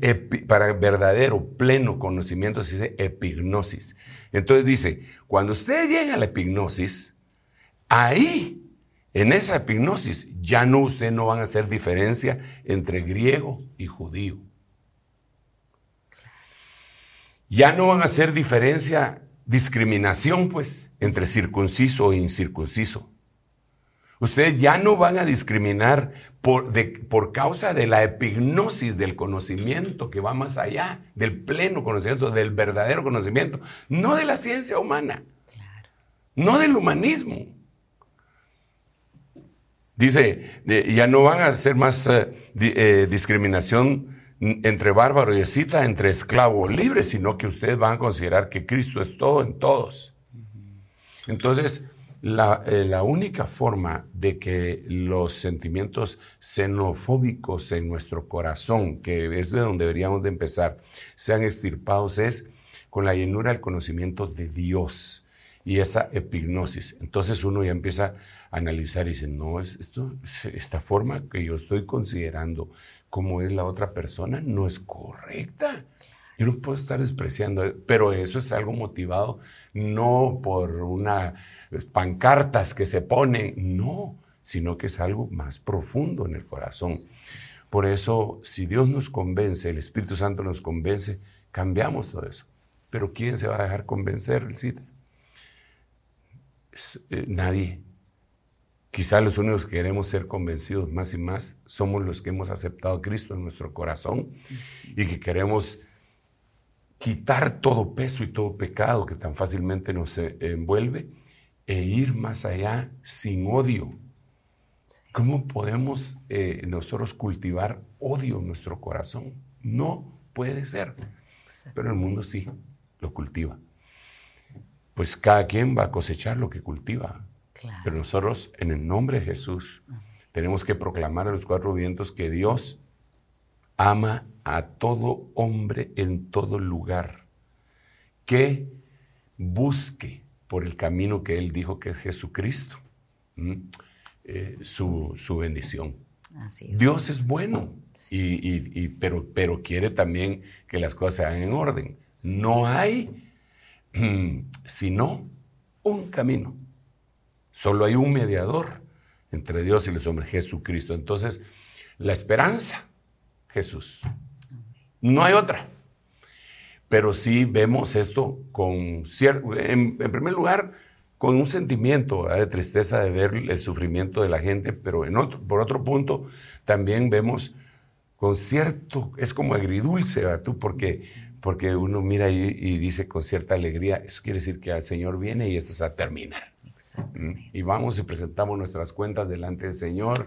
para verdadero, pleno conocimiento se dice epignosis. Entonces dice, cuando usted llega a la epignosis, ahí En esa epignosis ya no usted no van a hacer diferencia entre griego y judío. Ya no van a hacer diferencia, discriminación, pues, entre circunciso e incircunciso. Ustedes ya no van a discriminar por, por, causa de la epignosis del conocimiento que va más allá, del pleno conocimiento, del verdadero conocimiento, no de la ciencia humana, no del humanismo. Dice, ya no van a hacer más eh, eh, discriminación entre bárbaro y escita, entre esclavo o libre, sino que ustedes van a considerar que Cristo es todo en todos. Entonces, la, eh, la, única forma de que los sentimientos xenofóbicos en nuestro corazón, que es de donde deberíamos de empezar, sean extirpados es con la llenura del conocimiento de Dios y esa epignosis. Entonces uno ya empieza a analizar y dice, no, esto, esta forma que yo estoy considerando como es la otra persona no es correcta. Yo no puedo estar despreciando, pero eso es algo motivado no por una pancartas que se ponen, no, sino que es algo más profundo en el corazón. Por eso, si Dios nos convence, el Espíritu Santo nos convence, cambiamos todo eso. Pero ¿quién se va a dejar convencer, el CIT? Eh, nadie. Quizá los únicos que queremos ser convencidos más y más somos los que hemos aceptado a Cristo en nuestro corazón y que queremos quitar todo peso y todo pecado que tan fácilmente nos eh, envuelve e ir más allá sin odio. ¿Cómo podemos eh, nosotros cultivar odio en nuestro corazón? No puede ser. Pero el mundo sí lo cultiva pues cada quien va a cosechar lo que cultiva. Pero nosotros, en el nombre de Jesús, tenemos que proclamar a los cuatro vientos que Dios ama a todo hombre en todo lugar, que busque por el camino que Él dijo que es Jesucristo, eh, su, bendición. Dios es bueno, y, pero, pero quiere también que las cosas se hagan en orden. No hay sino un camino. Solo hay un mediador entre Dios y los hombres, Jesucristo. Entonces, la esperanza, Jesús. No hay otra. Pero sí vemos esto con cierto, en, primer lugar, con un sentimiento de tristeza de ver el sufrimiento de la gente, pero por otro punto también vemos con cierto, es como agridulce, ¿verdad? Tú, porque porque uno mira y, y, dice con cierta alegría, eso quiere decir que el Señor viene y esto se va a terminar. Y vamos y presentamos nuestras cuentas delante del Señor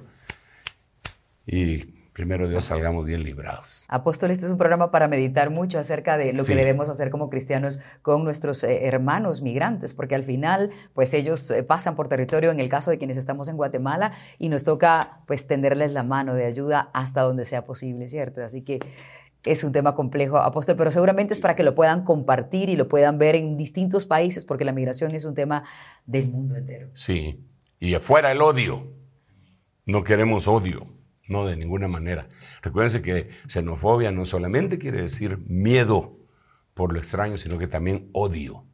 y primero Dios salgamos bien librados. Apóstol, este es un programa para meditar mucho acerca de lo que debemos hacer como cristianos con nuestros eh, hermanos migrantes, porque al final, pues ellos eh, pasan por territorio, en el caso de quienes estamos en Guatemala, y nos toca pues tenderles la mano de ayuda hasta donde sea posible, ¿cierto? Así que es un tema complejo, apóstol, pero seguramente es para que lo puedan compartir y lo puedan ver en distintos países, porque la migración es un tema del mundo entero. Sí, y afuera el odio. No queremos odio, no de ninguna manera. Recuérdense que xenofobia no solamente quiere decir miedo por lo extraño, sino que también odio.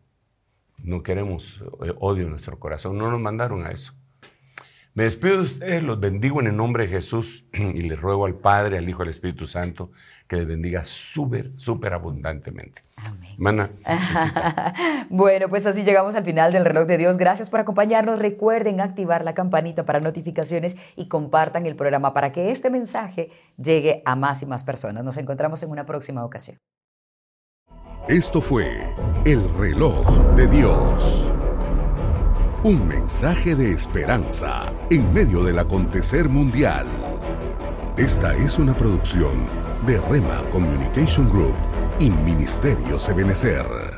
No queremos eh, odio en nuestro corazón, no nos mandaron a eso. Me despido de ustedes, los bendigo en el nombre de Jesús y les ruego al Padre, al Hijo y al Espíritu Santo que les bendiga súper, súper abundantemente. Amén. bueno, pues así llegamos al final del reloj de Dios. Gracias por acompañarnos. Recuerden activar la campanita para notificaciones y compartan el programa para que este mensaje llegue a más y más personas. Nos encontramos en una próxima ocasión. Esto fue el reloj de Dios. Un mensaje de esperanza en medio del acontecer mundial. Esta es una producción de Rema Communication Group y Ministerio Sebenecer.